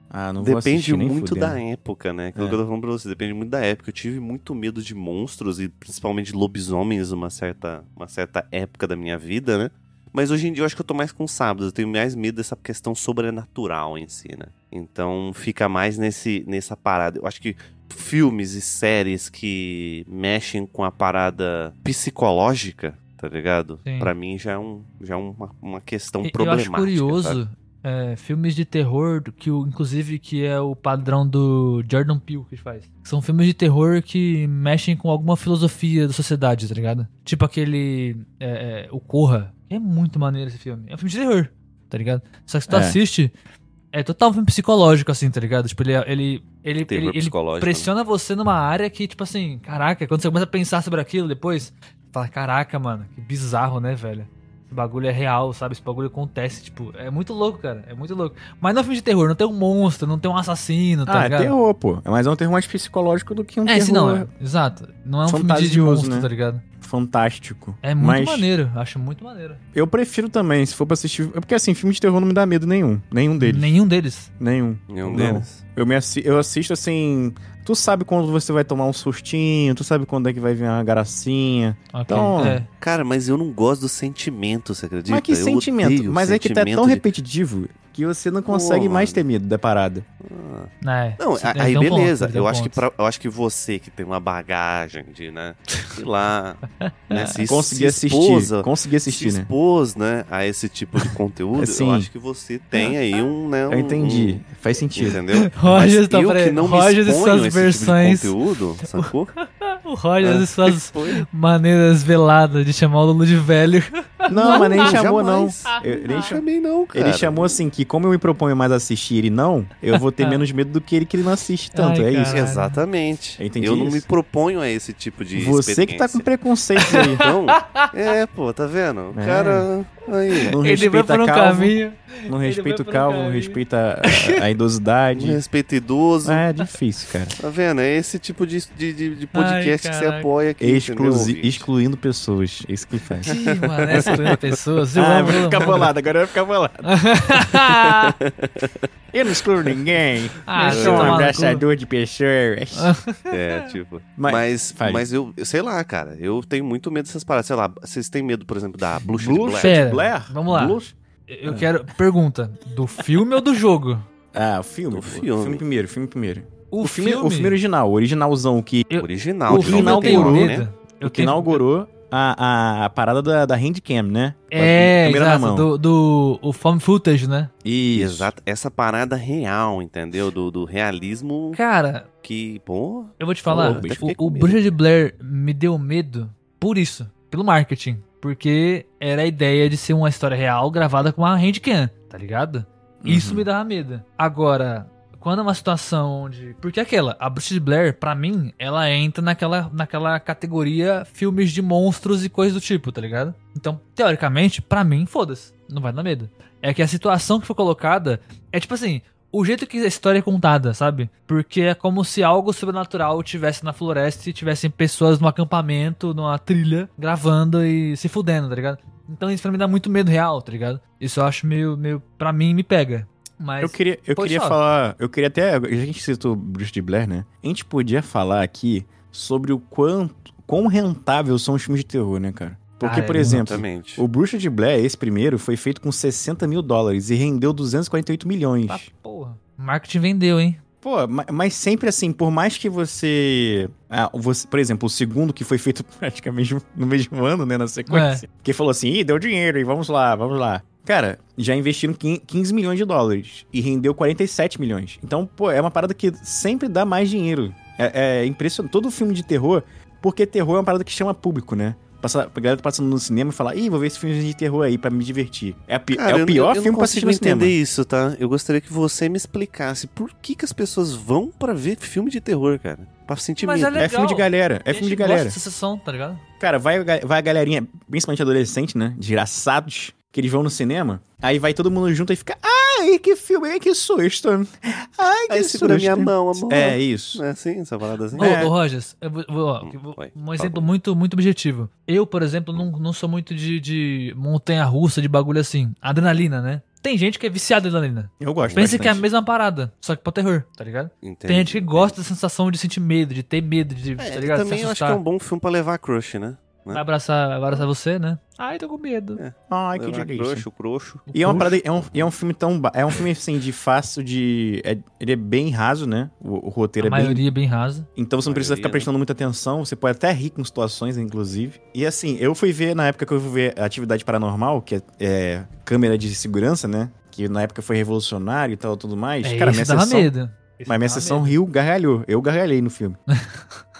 Ah, não vou Depende assistir nem muito fudendo. da época, né? Aquilo É. que eu tô falando pra você, depende muito da época. Eu tive muito medo de monstros e principalmente de lobisomens uma certa, uma certa época da minha vida, né? Mas hoje em dia eu acho que eu tô mais com sábados, eu tenho mais medo dessa questão sobrenatural em si, né? Então fica mais nesse, nessa parada. Eu acho que filmes e séries que mexem com a parada psicológica, tá ligado? Pra mim já é, um, já é uma, uma questão Eu problemática. acho curioso é, filmes de terror, que o, inclusive que é o padrão do Jordan Peele que faz. São filmes de terror que mexem com alguma filosofia da sociedade, tá ligado? Tipo aquele. é, é, o Corra. É muito maneiro esse filme. É um filme de terror, tá ligado? Só que se tu É. assiste. É total filme psicológico, assim, tá ligado? Tipo, ele, ele, ele, ele, ele psicológico, né? pressiona você numa área que, tipo assim, caraca, quando você começa a pensar sobre aquilo depois, fala, caraca, mano, que bizarro, né, velho? Esse bagulho é real, sabe? Esse bagulho acontece, tipo, é muito louco, cara. É muito louco. Mas não é filme de terror, não tem um monstro, não tem um assassino, tá Ah, é ligado? terror, pô. Mas é um terror mais psicológico do que um É, terror esse não, é, exato. Não é um filme de- monstro, né? tá ligado? Fantástico. É muito Mas maneiro, acho muito maneiro. Eu prefiro também, se for pra assistir. é Porque assim, filme de terror não me dá medo nenhum. Nenhum deles. Nenhum deles. Nenhum. Nenhum Não. deles. Eu, me assi- eu assisto assim. Tu sabe quando você vai tomar um sustinho, tu sabe quando é que vai vir uma gracinha. Ok, Então, é. Cara, mas eu não gosto do sentimento, você acredita? Mas que Eu sentimento. Mas é que tá sentimento tão de- repetitivo que você não consegue Pô, mais ter medo da parada. Ah. É, Não, aí um ponto, beleza. ele tem eu, um acho que ponto. pra- eu acho que você que tem uma bagagem de, né, sei lá, *laughs* né, se, Consegui se assistir. expôs, Consegui assistir, se né? expôs, né, a esse tipo de conteúdo, Assim. *laughs* eu acho que você tem aí um, né, um, Eu entendi. um- Faz sentido. entendeu? *laughs* Rogers Mas tá eu que não Rogers me e suas esse versões. tipo de conteúdo, sacou? O Rogers e suas Foi. maneiras veladas de chamar o Lulu de velho. Não, mas nem Não, chamou, jamais. não. Eu- ele, Não cha- chamei não, cara. ele chamou assim que, como eu me proponho mais assistir ele não, eu vou ter menos medo do que ele que ele não assiste tanto. Ai, é isso. Exatamente. Eu entendi eu não isso. me proponho a esse tipo de Você que tá com preconceito aí. Então, é, pô, tá vendo? O É. cara. Aí. Não Ele vai respeita por um calvo, caminho. não respeita o calvo, não respeita a, a Não idosidade. respeita idoso. É difícil, cara. Tá vendo? É esse tipo de, de, de- podcast Ai, que você apoia aqui. Exclusi- excluindo pessoas. É isso que ele faz. Ih, mano, essa excluindo pessoas. Eu Ah, amo vai ficar bolado, agora vai ficar bolado. *laughs* Eu não excluo ninguém. Ah, eu sou um no cu. abraçador de pessoas. É, tipo. *laughs* Mas- Mas, mas, eu, eu sei lá, cara. Eu tenho muito medo dessas paradas. Sei lá, vocês têm medo, por exemplo, da Blue Shade Blue Black? Pera, Blair? vamos lá. Blue- Eu quero. Pergunta: do filme ou do jogo? Ah, o filme. O filme. filme primeiro, filme primeiro. O, O filme, o filme original, o originalzão que, Eu- Original, o de filme eu tenho 91, medo. né? Eu a, a, a parada da, da handcam, né? É, Primeira na exato, mão. do, do o foam footage, né? Isso. Exato. Essa parada real, entendeu? Do, do realismo Cara, que, pô. eu vou te falar, o, o. Bruxa de Blair me deu medo por isso, pelo marketing. Porque era a ideia de ser uma história real gravada com uma handcam, tá ligado? Isso Uhum. me dava medo. Agora, quando é uma situação onde. Porque aquela, a Bruce de Blair, pra mim, ela entra naquela, naquela categoria filmes de monstros e coisas do tipo, tá ligado? Então, teoricamente, pra mim, foda-se. Não vai dar medo. É que a situação que foi colocada é tipo assim. O jeito que a história é contada, sabe? Porque é como se algo sobrenatural tivesse na floresta e tivessem pessoas no acampamento, numa trilha, gravando e se fudendo, tá ligado? Então isso pra mim dá muito medo real, tá ligado? Isso eu acho meio, meio pra mim, me pega. Mas, Eu queria, eu queria falar. falar. Eu queria até. A gente citou Bruce de Blair, né? A gente podia falar aqui sobre o quanto. Quão rentável são os filmes de terror, né, cara? Porque, Ah, é, por exemplo, Exatamente. o Bruxa de Blair, esse primeiro, foi feito com 60 mil dólares e rendeu 248 milhões. Tá, porra. Marketing vendeu, hein? Pô, ma- mas sempre assim, por mais que você, ah, você. Por exemplo, o segundo que foi feito *laughs* praticamente no mesmo ano, né, na sequência. Que falou assim, ih, deu dinheiro, e vamos lá, vamos lá. Cara, já investiram quin- 15 milhões de dólares e rendeu 47 milhões. Então, pô, é uma parada que sempre dá mais dinheiro. É, é impressionante. Todo filme de terror, porque terror é uma parada que chama público, né? Passa, a galera tá passando no cinema e fala, ih, vou ver esse filme de terror aí pra me divertir. É, a pi- Cara, é eu- o pior eu, filme eu não pra assistir no cinema. entender isso, tá? Eu gostaria que você me explicasse por que, que as pessoas vão pra ver filme de terror, cara. Pra sentir Mas medo. é É filme de galera, é filme de gente galera. gosta dessa sensação, tá ligado? Cara, vai, vai a galerinha, principalmente adolescente, né? Desgraçados, que eles vão no cinema. Aí vai todo mundo junto e fica. Ai, que filme, que susto. Ai, que Aí susto. segura minha mão, amor. É isso. É assim, essa parada assim? Ô, É. ô Rogers, eu ó, Hum, um exemplo muito, muito objetivo. Eu, por exemplo, não, não sou muito de, de montanha-russa, de bagulho assim. Adrenalina, né? Tem gente que é viciada em adrenalina. Eu gosto. Pensa que é a mesma parada, só que pra terror, tá ligado? Entendi. Tem gente que gosta da sensação de sentir medo, de ter medo, de, É, tá ligado? também Se eu acho que é um bom filme pra levar crush, né? Vai abraçar, vai abraçar você, né? Ai, tô com medo. Ai, que levar delícia. crush, o croxo. E é uma parada, é um, e é um filme tão. É um filme assim de fácil de. é- ele é bem raso, né? O, o roteiro A é bem. maioria é bem rasa. Então você não precisa ficar né? prestando muita atenção, você pode até rir com situações, inclusive. E assim, eu fui ver, na época que eu fui ver Atividade Paranormal, que é, é câmera de segurança, né? Que na época foi revolucionário e tal, tudo mais. É, Cara, minha dava sessão, medo. Esse mas minha sessão medo. riu, gargalhou. Eu gargalhei no filme. *laughs*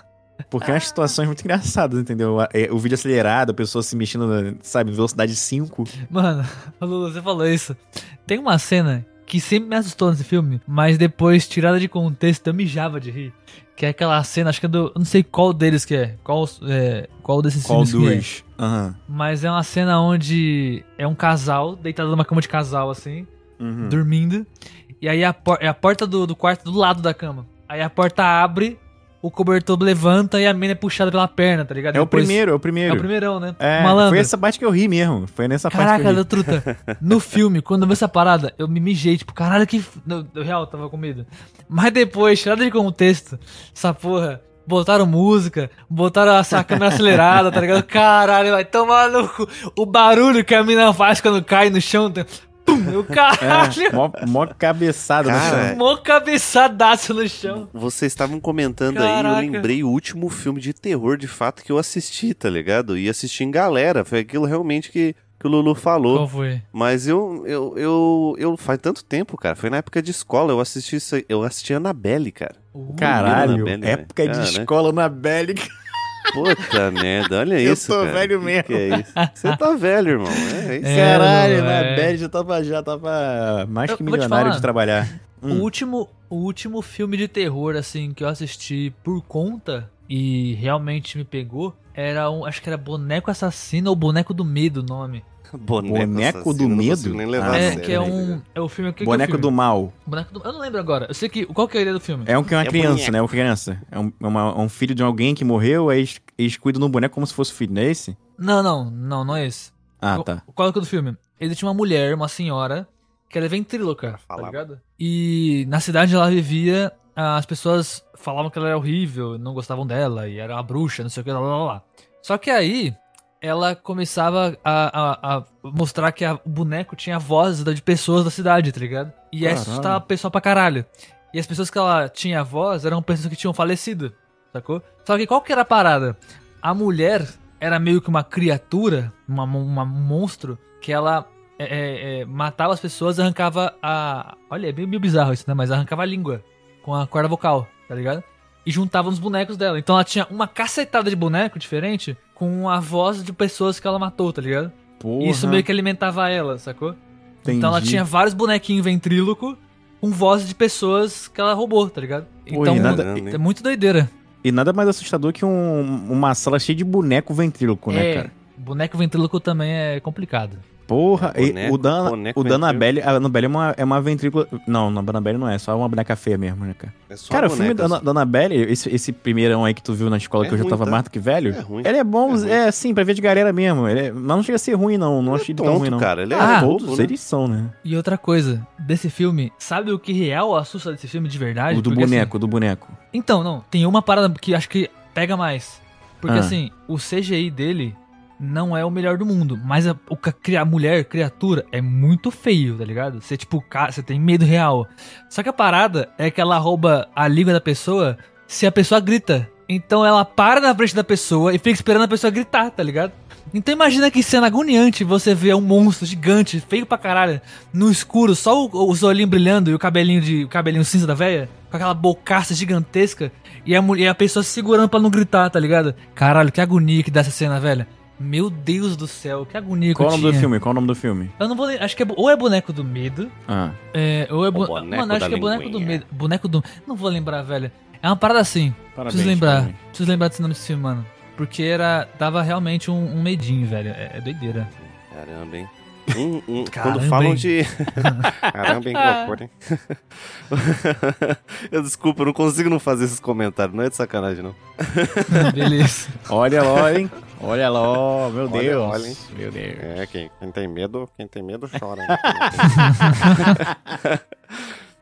Porque é umas situações muito engraçadas, entendeu? É, O vídeo acelerado, a pessoa se mexendo, sabe, velocidade 5. Mano, *laughs* Lulu, você falou isso. Tem uma cena que sempre me assustou nesse filme, mas depois, tirada de contexto, eu mijava de rir. Que é aquela cena, acho que é do. Eu não sei qual deles que é. Qual, é, qual desses Qual filmes que é. dos? Aham. Mas é uma cena onde é um casal, deitado numa cama de casal, assim, Uhum. dormindo. E aí a, por- é a porta do, do quarto do lado da cama. Aí a porta abre, o cobertor levanta e a mina é puxada pela perna, tá ligado? É o Depois- primeiro, é o É primeiro. o primeirão, né? É, Malandro. foi essa parte que eu ri mesmo. Foi nessa parte Caraca, que eu ri. truta. No filme, quando eu vi essa parada, eu me mijei, tipo, caralho, que. No, real, tava com medo. Mas depois, tirada de contexto, essa porra. Botaram música, botaram essa câmera acelerada, tá ligado? Caralho, vai tomar no cu. O barulho que a mina faz quando cai no chão. tem- Pum, *laughs* o caralho. É, mó, mó cabeçada no Cara, chão. Mó cabeçadaço no chão. Vocês estavam comentando aí, Caraca. eu lembrei o último filme de terror, de fato, que eu assisti, tá ligado? E assisti em galera. Foi aquilo realmente que, que o Lulu falou. Qual foi? Mas eu, eu, eu, eu. Faz tanto tempo, cara. Foi na época de escola. Eu assisti isso aí- Eu assisti Annabelle, cara. Caralho, Annabelle, velho. época de Ah, né? escola na Belly. Puta *laughs* merda, olha Eu isso. tô cara. velho Que mesmo. que é isso? Você tá velho, irmão. É isso. É, Caralho, na é. Belly já tava, já tava mais Eu que milionário falar. de trabalhar. O Hum. último, o último filme de terror, assim, que eu assisti por conta e realmente me pegou era um. Acho que era Boneco Assassino ou Boneco do Medo o nome. Boneco assassino, do não Medo? consigo Nem levar Ah, é, sério, que é um. É o filme. O que que é o Boneco filme? do mal. Boneco do. Eu não lembro agora. Eu sei que. Qual que é a ideia do filme? É um que é uma É criança, boneco. né? Uma criança. É um, é uma- um filho de alguém que morreu, aí eles, eles cuidam do boneco como se fosse o filho, não é esse? Não, não, não, não é esse. Ah, Qual- tá. Qual é que é o do filme? Ele tinha uma mulher, uma senhora, que ela é ventríloca, tá ligado? E na cidade onde ela vivia, as pessoas falavam que ela era horrível, não gostavam dela, e era uma bruxa, não sei o que, lá, lá, lá. Só que aí, ela começava a, a- a mostrar que a- o boneco tinha voz de pessoas da cidade, tá ligado? E Caralho. assustava a pessoa pra caralho. E as pessoas que ela tinha voz eram pessoas que tinham falecido, sacou? Só que qual que era a parada? A mulher era meio que uma criatura, uma, uma- um monstro, que ela é, é, é, matava as pessoas e arrancava a. Olha, é meio, meio bizarro isso, né? Mas arrancava a língua com a corda vocal, tá ligado? E juntava nos bonecos dela. Então ela tinha uma cacetada de boneco diferente com a voz de pessoas que ela matou, tá ligado? Porra. Isso meio que alimentava ela, sacou? Então ela Entendi. tinha vários bonequinhos ventríloco com vozes de pessoas que ela roubou, tá ligado? Pô, Então, e nada- é muito doideira. E nada mais assustador que um- uma sala cheia de boneco ventríloco, né, é, cara? boneco ventríloco também é complicado. Porra, e Boneco- o da, boneco o da ventríloco. Annabelle, a Annabelle é uma, é uma ventrícula... Não, a Annabelle não é, só uma boneca feia mesmo, né, cara? É só Cara, o filme da, da Annabelle, esse, esse primeirão aí que tu viu na escola É que eu já ruim, tava tá? mais do que velho, É ruim. ele é bom, É é, assim, pra ver de galera mesmo. Ele é- mas não chega a ser ruim, não. Não Ele achei é ele tão ruim, tonto, não. cara. Ele é Ah, bobo, Todos né? eles são, né? E outra coisa, desse filme, sabe o que real assusta desse filme de verdade? O do Porque, assim, boneco, do boneco. Então, não, tem uma parada que acho que pega mais. Porque Ah. assim, o CGI dele não é o melhor do mundo, mas a, a mulher, criatura, é muito feio, tá ligado? Você, tipo, você tem medo real. Só que a parada é que ela rouba a língua da pessoa se a pessoa grita. Então ela para na frente da pessoa e fica esperando a pessoa gritar, tá ligado? Então imagina que cena agoniante você vê um monstro gigante, feio pra caralho, no escuro, só o- os olhinhos brilhando e o cabelinho de o cabelinho cinza da véia, com aquela bocaça gigantesca, e a, mulher, a pessoa se segurando pra não gritar, tá ligado? Caralho, que agonia que dá essa cena, velho. Meu Deus do céu, que agonia Qual o nome do tinha. filme? Qual o nome do filme? Eu não vou lembrar, acho que é, ou é boneco do medo, Ah. é, ou é bo... boneco Mano, acho que é boneco do medo. Boneco do. Não vou lembrar, velho. É uma parada assim. Parabéns, preciso lembrar. parabéns. Preciso lembrar desse nome desse filme, mano. Porque era. Dava realmente um, um medinho, velho. É, é doideira. Caramba, hein? Um- um- Caramba, quando falam hein? de. *laughs* Caramba, hein, loucura, hein? *laughs* eu desculpa, eu não consigo não fazer esses comentários, não é de sacanagem, não. Beleza. Olha lá, hein? Olha lá, meu Olha, Deus. olha, hein? Meu Deus. É, quem, quem tem medo, quem tem medo chora. Hein?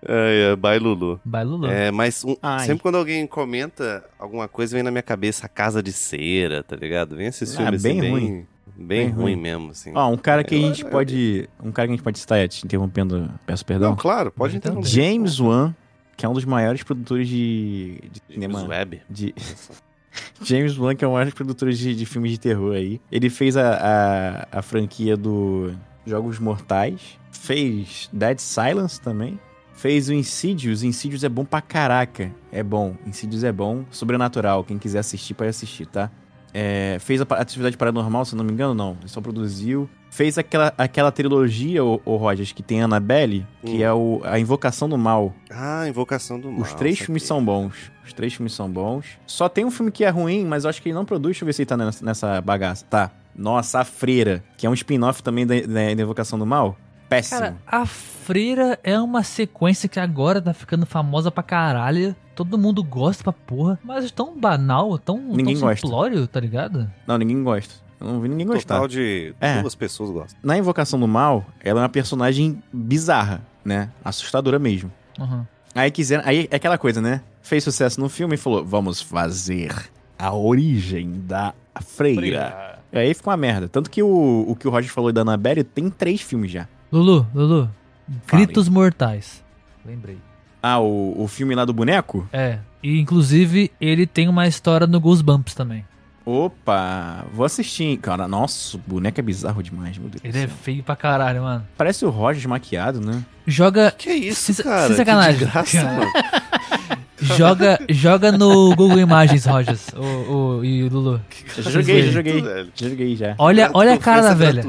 é, é, bye, Lulu. Vai, Lulu. É, mas um- sempre quando alguém comenta alguma coisa, vem na minha cabeça a Casa de Cera, tá ligado? Vem esses Ah, filmes bem assim, ruim. Bem, bem, ruim ruim. mesmo, assim. Ó, um cara que a Eu- gente eu- pode. Um cara que a gente pode estar te interrompendo, peço perdão. Não, claro, pode Então, interromper. James Wan, que é um dos maiores produtores de, de James cinema. Webb. De, *laughs* James Wan, que é um dos maiores produtores de, de filmes de terror aí. Ele fez a, a, a franquia do Jogos Mortais. Fez Dead Silence também. Fez o Insidious. Insidious é bom pra caraca. É bom. Insidious é bom. Sobrenatural. Quem quiser assistir, pode assistir, tá? É, fez a Atividade Paranormal, se não me engano, não. Ele só produziu. Fez aquela, aquela trilogia, o, o Rogers, que tem Annabelle, que Hum. é o, a Invocação do Mal. Ah, Invocação do Mal. Os três filmes são bons. Os três filmes são bons. Só tem um filme que é ruim, mas eu acho que ele não produz. Deixa eu ver se ele tá nessa, nessa bagaça. Tá. Nossa, A Freira, que é um spin-off também da, da, da Invocação do Mal. Péssimo. Cara, a Freira é uma sequência que agora tá ficando famosa pra caralho. Todo mundo gosta pra porra. Mas tão banal, tão, Ninguém tão gosta. simplório, tá ligado? Não, ninguém gosta. Eu não vi ninguém gostar. Total de É. duas pessoas gostam. Na Invocação do Mal, ela é uma personagem bizarra, né? Assustadora mesmo. Uhum. Aí quiseram. Aí é aquela coisa, né? Fez sucesso no filme e falou: vamos fazer a origem da freira. E aí ficou uma merda. Tanto que o, o que o Roger falou da Annabelle tem três filmes já. Lulu, Lulu. Gritos Mortais. Lembrei. Ah, o, o filme lá do boneco? É. E inclusive ele tem uma história no Goosebumps também. Opa, vou assistir. hein? Cara, nossa, o boneco é bizarro demais, meu Deus do Ele é feio pra caralho, mano. Parece o Roger maquiado, né? Joga. Que isso, Sem- cara? sem sacanagem. Que de graça, Cara. *laughs* mano. Joga, joga no Google Imagens, Rogers. O, o, e o Lulu. Já joguei, já joguei. Já joguei já. Olha, olha a cara da velha.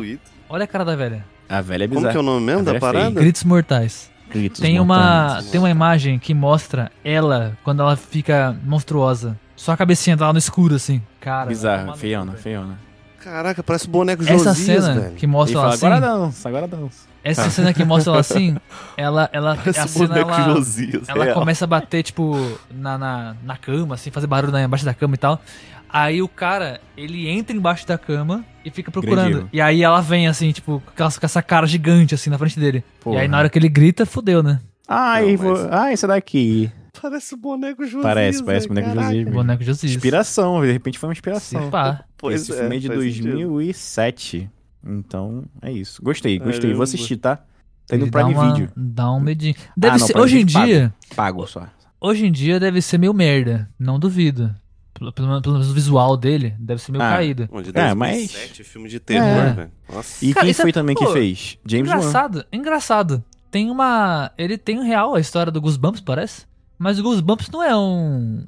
Olha a cara da velha. A velha é Como bizarra. que é o nome mesmo A da é feia. parada? Gritos Mortais. Gritos Tem uma, mortais. tem uma imagem que mostra ela quando ela fica monstruosa. Só a cabecinha tá lá no escuro, assim. Cara. Bizarra, no feiona, velho. feiona. Caraca, parece o boneco Essa Josias, cena velho. que mostra ela assim. agora dança, agora dança. Essa cena que mostra ela assim, ela, ela, *laughs* Parece a cena, boneco ela, Josias. ela real. começa a bater, tipo, na, na, na cama, assim, fazer barulho na- embaixo da cama e tal. Aí o cara, ele entra embaixo da cama e fica procurando. E aí ela vem, assim, tipo, com essa cara gigante, assim, na frente dele. Porra. E aí na hora que ele grita, fudeu, né? Ai, Não, vou... mas- ah, esse daqui. Parece o boneco Josias. Parece, parece o boneco caraca. Josias. Boneco Josias. Inspiração, de repente foi uma inspiração. pá. Pois Esse filme é de faz sentido. 2007. Então, é isso. Gostei, gostei. Caramba. Vou assistir, tá? Tá indo no Prime dá uma- Video. Dá um medinho. Deve Ah, não, ser, hoje em Video pago. dia, Pago só. hoje em dia deve ser meio merda. Não duvido. Pelo, pelo, menos o visual dele deve ser meio Ah, caído. Onde É, 2007, filme de terror, É. velho. Nossa. E Cara, quem isso é- foi também que pô, fez? James Wan. engraçado, engraçado. Tem uma. Ele tem um real a história do Goosebumps, parece. Mas o Goosebumps não é um.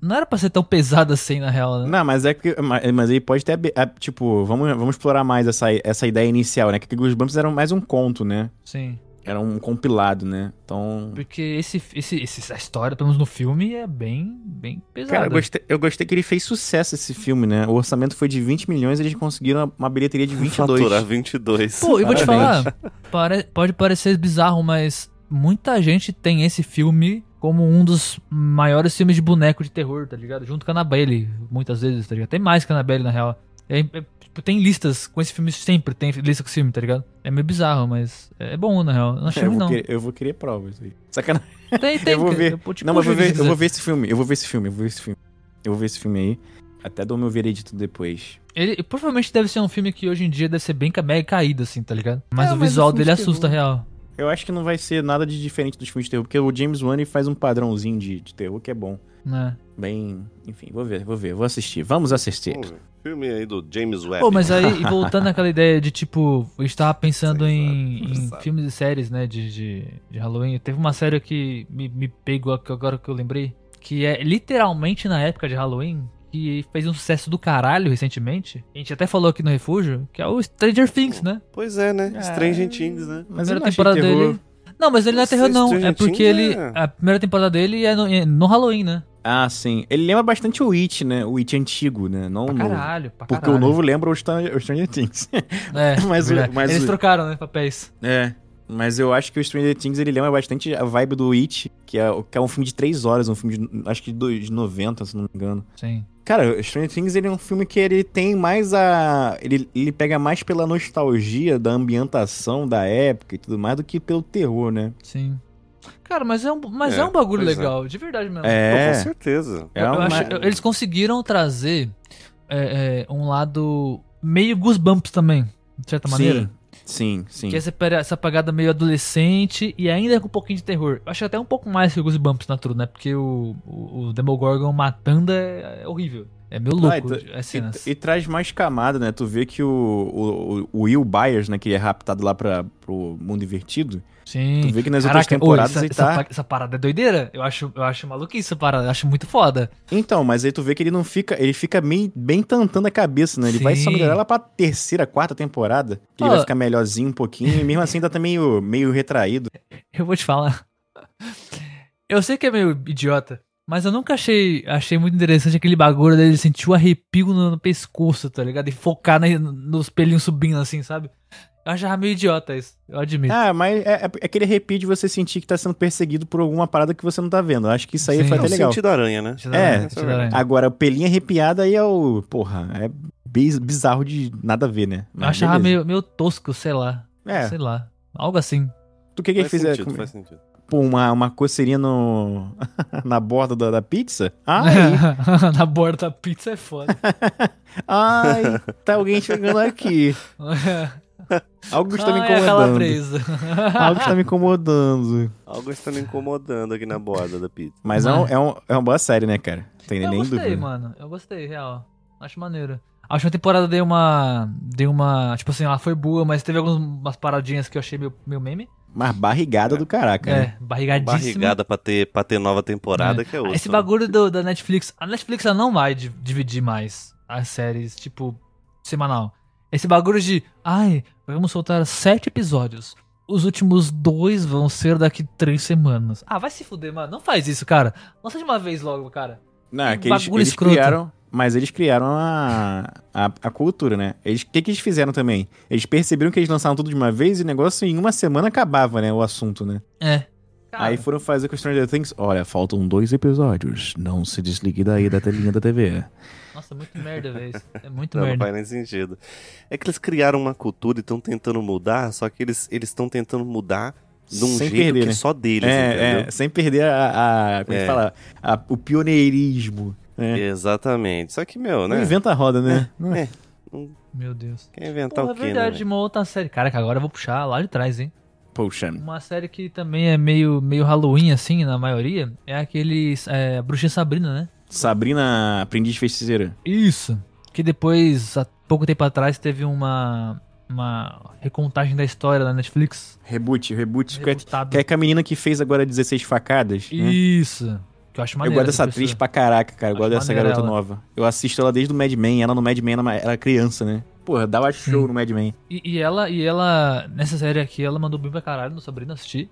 Não era pra ser tão pesado assim, na real, né? Não, mas é que. Mas mas aí pode ter. a- Tipo, vamos, vamos explorar mais essa, essa ideia inicial, né? Que os Bumps eram mais um conto, né? Sim. Era um compilado, né? Então. Porque esse, esse, esse- essa história, pelo menos no filme, é bem, bem pesada. Cara, eu gostei, eu gostei que ele fez sucesso esse filme, né? O orçamento foi de 20 milhões e eles conseguiram uma bilheteria de 22. Faturar 22. Pô, eu vou te falar, pare- pode parecer bizarro, mas muita gente tem esse filme como um dos maiores filmes de boneco de terror, tá ligado? Junto com a Annabelle, muitas vezes, tá ligado? Tem mais que a Annabelle, na real. É- é- tipo, tem listas com esse filme sempre, tem lista com esse filme, tá ligado? É meio bizarro, mas é bom, na real. Eu não achei eu, vou não. querer, eu vou querer provas aí. Sacanagem. Tem, tem. eu vou ver. Eu, te não, mas eu vou ver, eu vou ver esse filme. Eu vou ver esse filme. Eu vou ver esse filme. Eu vou ver esse filme aí. Até dou meu veredito depois. Ele provavelmente deve ser um filme que hoje em dia deve ser bem mega caído, assim, tá ligado? Mas É, o mas visual dele de assusta, real. Eu acho que não vai ser nada de diferente dos filmes de terror, porque o James Wan faz um padrãozinho de, de terror que é bom. Né? Bem. Enfim, vou ver, vou ver, vou assistir. Vamos assistir. Vamos ver. Filme aí do James Webb. Pô, mas aí, e voltando àquela ideia de, tipo, eu estava *laughs* pensando Sei, em, sabe, em sabe. filmes e séries, né, de, de, de Halloween. Teve uma série que me, me pegou agora que eu lembrei, que é literalmente na época de Halloween, que fez um sucesso do caralho recentemente. A gente até falou aqui no Refúgio, que é o Stranger Things, né? Pois é, né? Ah, Stranger Things, né? Mas eu primeira temporada dele. Não, mas ele não é terror, não. Stranger É porque Things ele. é- A primeira temporada dele é no, é no Halloween, né? Ah, sim. Ele lembra bastante o It, né? O It antigo, né? Não Pra o novo. caralho, pra Porque caralho. o novo lembra o Stranger, o Stranger Things. É, *laughs* Mas o- mas Eles o- trocaram, né, papéis. é. Mas eu acho que o Stranger Things ele lembra bastante a vibe do It, que é, que é um filme de três horas, um filme de, acho que de dois- de 90, se não me engano. Sim. Cara, Stranger Things ele é um filme que ele tem mais a. Ele, ele pega mais pela nostalgia da ambientação da época e tudo mais do que pelo terror, né? Sim. Cara, mas é um, mas é, É, um bagulho é. legal, de verdade mesmo. É. com certeza. É Eu- eu uma- acho- eu- eles conseguiram trazer é, é, um lado meio Goosebumps também, de certa maneira. Sim, sim. Que é essa, essa pegada meio adolescente e ainda com um pouquinho de terror. Eu acho até um pouco mais que o Goosebumps na True, né? Porque o, o, o Demogorgon matando é, é horrível. É meio Ah, louco e as cenas. E, e traz mais camada, né? Tu vê que o, o, o Will Byers, né? Que é raptado lá pra, pro mundo invertido. Sim. Tu vê que nas Caraca, outras temporadas ô, essa, ele essa tá... pa- essa parada é doideira. Eu acho, eu acho maluquice essa parada. Eu acho muito foda. Então, mas aí tu vê que ele não fica... Ele fica bem, bem tantando a cabeça, né? Ele vai só Sim. melhorar lá pra terceira, quarta temporada. Que ele vai ficar melhorzinho um pouquinho. E mesmo assim ainda tá meio, meio retraído. *laughs* Eu vou te falar. Eu sei que é meio idiota, mas eu nunca achei, achei muito interessante aquele bagulho dele sentir o arrepio no, no pescoço, tá ligado? E focar na- nos pelinhos subindo assim, sabe? Eu achava meio idiota isso, eu admito. Ah, mas é, é aquele arrepio de você sentir que tá sendo perseguido por alguma parada que você não tá vendo. Eu Acho que isso aí Sim. foi É até o legal. sentido aranha, né? Eu dar- é, deixa eu dar- Agora, o pelinho arrepiado aí é o. Porra, é biz- bizarro de nada a ver, né? Eu Mas achava beleza. meio, meio tosco, sei lá. É. Sei lá. Algo assim. Tu que que Faz fez? sentido, é, faz sentido. Uma, uma coceirinha no... *laughs* na borda da, da pizza? Ai, *laughs* Na borda da pizza é foda. *laughs* ai, tá alguém chegando aqui. Algo está me incomodando. calabresa. Algo está me incomodando. Algo está me incomodando aqui na borda da pizza. Mas é, um, é, um- é uma boa série, né, cara? Tem Eu nem gostei, dúvida. mano. Eu gostei, real. Acho maneiro. A última temporada deu uma. Deu uma. Tipo assim, ela foi boa, mas teve algumas paradinhas que eu achei meio, meio meme. Mas barrigada do caraca, né? É, barrigadíssima. Barrigada pra ter, pra ter nova temporada, É. que é outra. Esse bagulho do- da Netflix. A Netflix ela não vai di- dividir mais as séries, tipo, semanal. Esse bagulho de. Ai, vamos soltar sete episódios. Os últimos dois vão ser daqui três semanas. Ah, vai se fuder, mano. Não faz isso, cara. Lança de uma vez logo, cara. Não, é Que que eles, bagulho eles escroto. criaram. Mas eles criaram a, a, a cultura, né? Eles- O que, que eles fizeram também? Eles perceberam que eles lançaram tudo de uma vez e o negócio em uma semana acabava, né? O assunto, né? É. Cara, Aí foram fazer com Stranger Things. Olha, faltam dois episódios. Não se desligue daí da telinha da TV. Nossa, muito merda, velho. É muito Não, não merda. faz nem sentido. É que eles criaram uma cultura e estão tentando mudar, só que eles estão tentando mudar de um Sem jeito perder, que né? é só deles, entendeu? É, é, sem perder a. a como é que É. fala? A- o pioneirismo. Né? Exatamente. Só que, meu, Não né? inventa a roda, né? É. Meu Deus. Quer inventar Pô, é o quê, verdade, né? uma outra série. Cara, que agora eu vou puxar lá de trás, hein? Poxa. Uma série que também é meio, meio Halloween, assim, na maioria, é aquele é, Bruxinha Sabrina, né? Sabrina Aprendiz de Feiticeira. Isso. Que depois, há pouco tempo atrás, teve uma, uma recontagem da história na Netflix. Reboot, reboot. Que é, que é com a menina que fez agora 16 facadas. né? Isso. Eu acho Eu maneiro. gosto dessa essa atriz pessoa. pra caraca, cara. Eu Acho gosto dessa garota ela. nova. Eu assisto ela desde o Mad Men. Ela no Mad Men ela era criança, né? porra, dava show Sim. no Mad Men. E, e ela, e ela, nessa série aqui, ela mandou bem pra caralho no Sabrina assistir.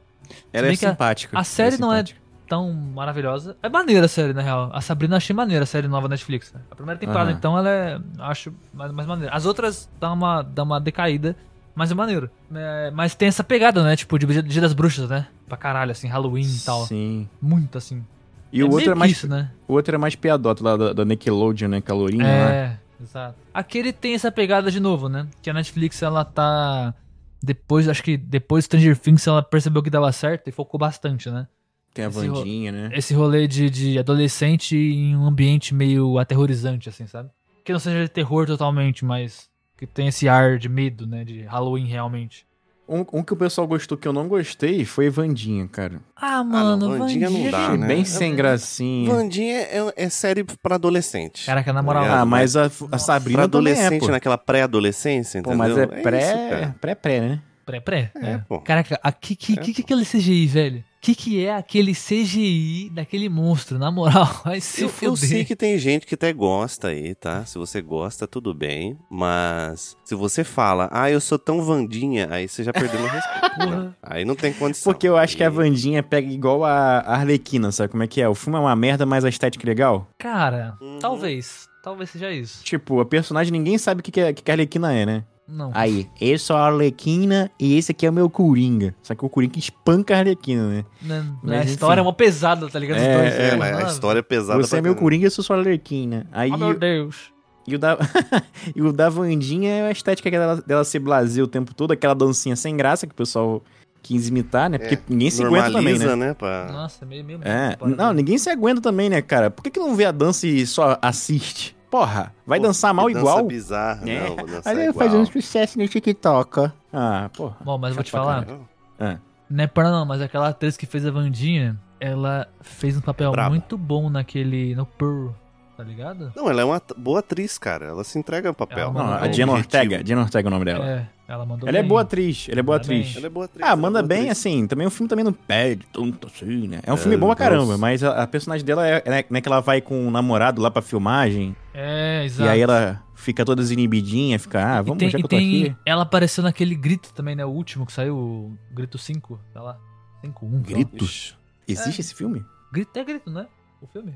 Ela é que a- simpática. A série Ela não é simpática. tão maravilhosa. É maneira a série, na real. A Sabrina eu achei maneira, a série nova Netflix. A primeira temporada, então, ela é. Acho mais, mais maneira. As outras dão uma, dão uma decaída, mas é maneiro. É, mas tem essa pegada, né? Tipo, de Dia das Bruxas, né? Pra caralho, assim, Halloween e tal. Sim. Muito assim. E o meio outro é mais, isso, né? o outro é mais piadoto lá da, da Nickelodeon, né? Calorinha lá. É, exato. Aqui ele tem essa pegada de novo, né? Que a Netflix, ela tá. Depois, acho que depois do Stranger Things, ela percebeu que dava certo e focou bastante, né? Tem a Esse Vandinha, né? Esse rolê de, de adolescente em um ambiente meio aterrorizante, assim, sabe? Que não seja de terror totalmente, mas que tem esse ar de medo, né? De Halloween realmente. Um, um que o pessoal gostou que eu não gostei foi Vandinha, cara. Ah, mano, Wandinha não dá, Achei né? bem É- sem gracinha. Vandinha é, é série pra adolescente. Caraca, na moral. Ah, mas a, a Sabrina pra também é, adolescente, pô. naquela pré-adolescência, Pô, entendeu? mas é isso, pré, cara. pré-pré, né? Pré-pré? É, pô. Caraca, a, que, que, É, que, que é aquele CGI, velho? Que que é aquele CGI daquele monstro? Na moral, *laughs* vai se Eu, fuder. eu sei que tem gente que até gosta aí, tá? Se você gosta, tudo bem. Mas se você fala, ah, eu sou tão Vandinha, aí você já perdeu meu respeito. *laughs* Porra. né? Aí não tem condição. Porque eu acho que a Vandinha pega igual a Arlequina, sabe como é que é? O filme é uma merda, mas a estética é legal. Cara, Uhum. talvez. Talvez seja isso. Tipo, a personagem ninguém sabe o que, que, é- que a Arlequina é, né? Não. Aí, eu sou a Arlequina e esse aqui é o meu Coringa. Só que o Coringa espanca a Arlequina, né? Não, Mas a enfim. história é uma pesada, tá ligado? É, dois, é, É, né? mas a história é pesada Você é meu. Coringa, eu sou sua Arlequina. Aí, Oh, meu Deus. e, o da, *laughs* e o da Vandinha é a estética dela, dela ser blazer o tempo todo, aquela dancinha sem graça que o pessoal quis imitar, né? Porque ninguém se aguenta também, né? Né? pra- Nossa, meio, meio É, não, ninguém se aguenta também, né, cara? Por que, que não vê a dança e só assiste? Porra, vai Pô, dançar mal dança igual? bizarra, É. não, vou dançar Aí eu fazendo sucesso no TikTok. Ah, porra. Bom, mas eu vou te pra falar, caralho. não é para não, mas aquela atriz que fez a Vandinha, ela fez um papel Braba. muito bom naquele, no Pearl, tá ligado? Não, ela é uma boa atriz, cara. Ela se entrega no papel. Não, a. Jenna. Ortega. Jenna Ortega é o nome dela. É, ela mandou Ela é bem. boa atriz, ela é boa bem. atriz. Ela é boa atriz. Ah, é manda boa bem, atriz. assim, também o filme também não pede tanto assim, né? É um É, filme bom pra nossa. caramba, mas a, a personagem dela é, é, não é que ela vai com o namorado lá pra filmagem, É, exato. e aí ela fica toda desinibidinha, fica, ah, vamos, tem, já que eu tô tem- aqui. ela apareceu naquele Grito também, né? O último que saiu, o Grito 5, tá lá. 5, 1. Grito? Ixi. Existe É. esse filme? Grito é Grito, né? O filme.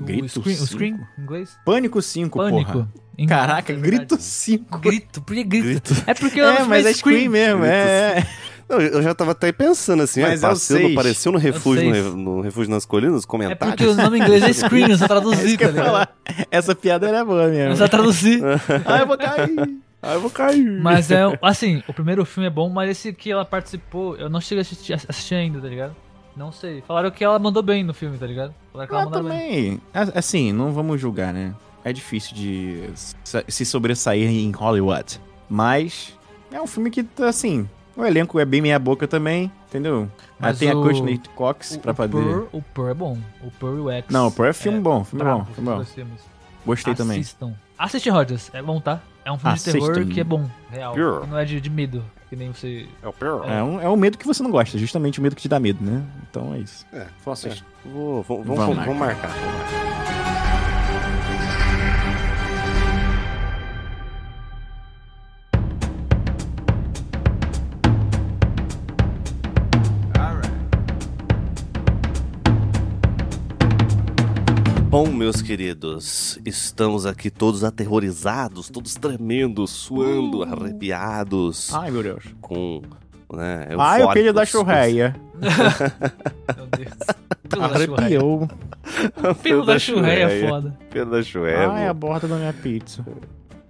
O Grito screen, 5? em inglês. Pânico 5, Pânico. porra. Em- Caraca, é. Grito 5. Grito, por que grito? Grito. É porque É, eu mas é Scream mesmo, Grito é. Não, eu já tava até pensando assim, Mas ah, é o passou, seis. apareceu no refúgio, no, no refúgio nas colinas, nos É comentários. porque o nome em inglês é *laughs* Scream, eu só É traduzi, eu tá. Essa piada era boa Eu mesmo. só traduzi. *laughs* Ah, eu vou cair. Ah, eu vou cair. Mas é, assim, o primeiro filme é bom, mas esse que ela participou, eu não cheguei a assistir, assistir ainda, tá ligado? Não sei. Falaram que ela mandou bem no filme, tá ligado? Falaram que ela Ah, mandou bem. também. A- Assim, não vamos julgar, né? É difícil de se- sobressair em Hollywood. Mas é um filme que, assim, o elenco é bem meia boca também, entendeu? Ah, Mas tem a o- Courtney Cox O, pra. Pearl, o Pearl é bom. O Pearl e o X. Não, o Pearl é filme bom, filme bom, filme bom. filmes. Gostei também. Assistam. Assiste Rogers, é bom, tá? É um filme de terror Assistam. que é bom, real. Pearl. Não é de, de medo, que nem você... É o pior. É um, é um medo que você não gosta, justamente o medo que te dá medo, né? Então é isso. É, Faça é. isso. Vou, vou- vamos, Vamos vamos marcar. vamos marcar. Bom, meus queridos, estamos aqui todos aterrorizados, todos tremendo, suando, arrepiados, Ai, meu Deus. com, né, Ai, o filho da churreia. *laughs* Meu Deus. Pelo da churreia. Arrepiou. Pelo da churreia é foda. Pelo da churreia, Ai, a borda da minha pizza.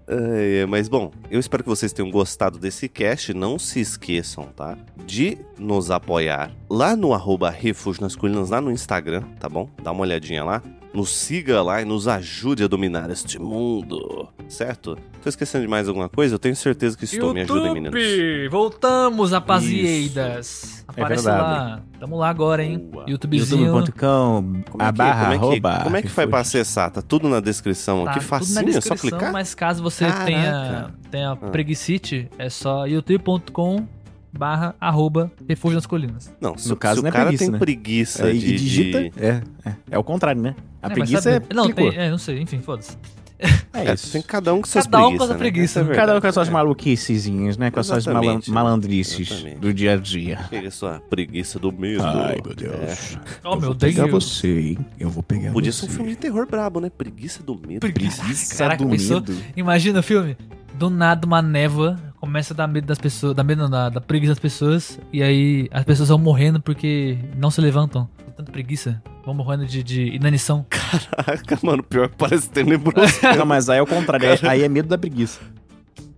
É, mas bom, eu espero que vocês tenham gostado desse cast. Não se esqueçam, tá? De nos apoiar lá no arroba Refúgio nas Colinas, lá no Instagram, tá bom? Dá uma olhadinha lá. Nos siga lá e nos ajude a dominar este mundo, certo? Tô esquecendo de mais alguma coisa? Eu tenho certeza que estou. Me ajudem, meninos. YouTube! Voltamos, rapazieiras. É Aparece verdade. lá. Tamo lá agora, hein? YouTubezinho. youtube.com Como é a que, barra como é que, arroba como é que faz pra acessar? Tá tudo na descrição Tá aqui, tudo na facinho, é só descrição, clicar? mas caso você Caraca. tenha, tenha Ah. preguicite, é só youtube.com barra arroba refúgio nas colinas. Não, se, No caso, se não o é cara preguiça, tem né? preguiça É, e de, digita. de- É, é, é o contrário, né? A É, preguiça sabe- é. Não, tem, é, não sei, enfim, foda-se. É É, isso. tem cada um com suas Cada um com preguiças, sua né? preguiça. Essa é Cada um com as suas maluquicezinhas, né? Com as suas malan malandrices Exatamente. do dia a dia. Pega sua preguiça do medo. Ai, meu Deus. Oh, meu Pegar Deus. você, hein? Eu vou pegar Podia você. ser um filme de terror brabo, né? Preguiça do medo. Preguiça. Preguiça Caraca, do pensou? medo. Imagina o filme. Do nada uma névoa começa a dar medo das pessoas, dar medo não, da, da preguiça das pessoas, e aí as pessoas vão morrendo porque não se levantam. Tanta preguiça. Vão morrendo de, de inanição. Caraca, mano, pior que parece tenebroso. *laughs* Não, mas aí é o contrário. aí é medo da preguiça.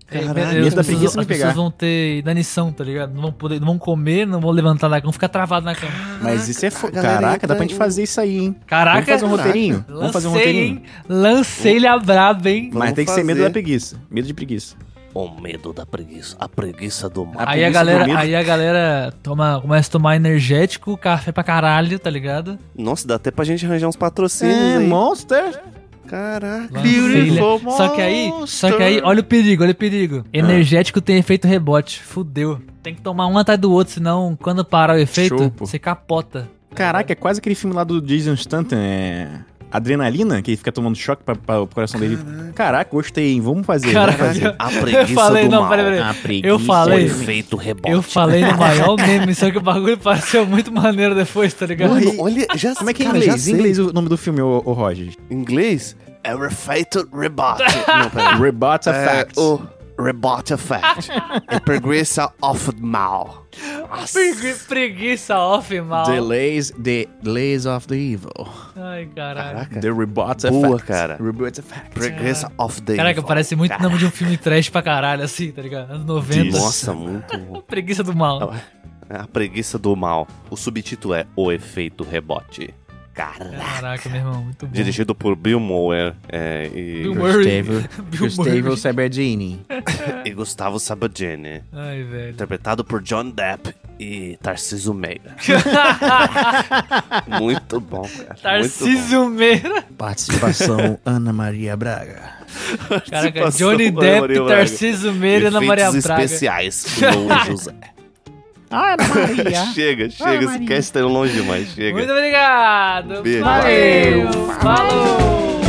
Caralho. Aí, medo as da pessoas- preguiça me As pegar. pessoas vão ter inanição, tá ligado? Não vão poder, não vão comer, não vão levantar da cama, vão ficar travados na cama. Mas isso é. Fo... a galera Caraca, dá pra gente em- fazer isso aí, hein? Caraca, Vamos fazer um Caraca. roteirinho? Vamos fazer um lancei, roteirinho? Lancei-lhe a braba, hein? Mas Vamos tem que ser medo fazer. da preguiça. Medo de preguiça. O medo da preguiça. A preguiça do mal. Aí a galera, aí a galera toma, começa a tomar energético, café pra caralho, tá ligado? Nossa, dá até pra gente arranjar uns patrocínios É, aí. Monster. Caraca. Lancei-lhe. Só que aí, só que aí, olha o perigo, olha o perigo. Energético tem efeito rebote, fudeu. Tem que tomar um atrás do outro, senão quando parar o efeito, Chupo. você capota. Caraca, é quase aquele filme lá do Jason Stanton, é... Adrenalina, que ele fica tomando choque pra, pra o coração dele. Caraca, gostei, hein? Vamos fazer, Caraca, vamos fazer. A *laughs* Eu preguiça falei, do não, mal. peraí, peraí. A preguiça. Eu falei- O efeito rebote. Eu falei no *laughs* maior meme, só que o bagulho pareceu muito maneiro depois, tá ligado? Mano, olha, já Como é que é em inglês? Em inglês o nome do filme, ô, ô Roger. Em inglês? É o efeito rebote. Não, peraí. *laughs* Rebut a É fact. o rebote effect. É preguiça of mal. Pregui- Preguiça off, mal. Delays, the delays of the evil. Ai, caralho. Caraca. The Rebut Boa, effect. cara. Rebut effect. Preguiça of the Caraca, evil. parece muito Caraca. nome de um filme trash pra caralho, assim, tá ligado? Anos 90. Nossa, muito. *laughs* Preguiça do mal. A preguiça do mal. O subtítulo é O Efeito Rebote. Caraca. Caraca, meu irmão, muito bom. Dirigido por Bill Mower é, e, Bill. Gustavo, *laughs* Bill Gustavo. Sabardini. *laughs* e Gustavo Sabagini. Ai, velho. Interpretado por John Depp e Tarcísio Meira. *laughs* muito bom, cara. Muito Tarcísio Meira. Participação Ana Maria Braga. Caraca, Johnny Depp. Tarcísio Meira e Ana Maria Braga. especiais José. Ah, Ana Maria. *laughs* chega, chega. Esse cast tá indo longe demais. Chega. Muito obrigado. Beijo. Valeu. Valeu. Falou.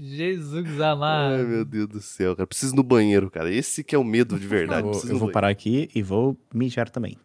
Jesus amado. Ai, meu Deus do céu, cara. Preciso ir no banheiro, cara. Esse que é o medo de verdade. Eu eu vou banheiro. parar aqui e vou mijar também.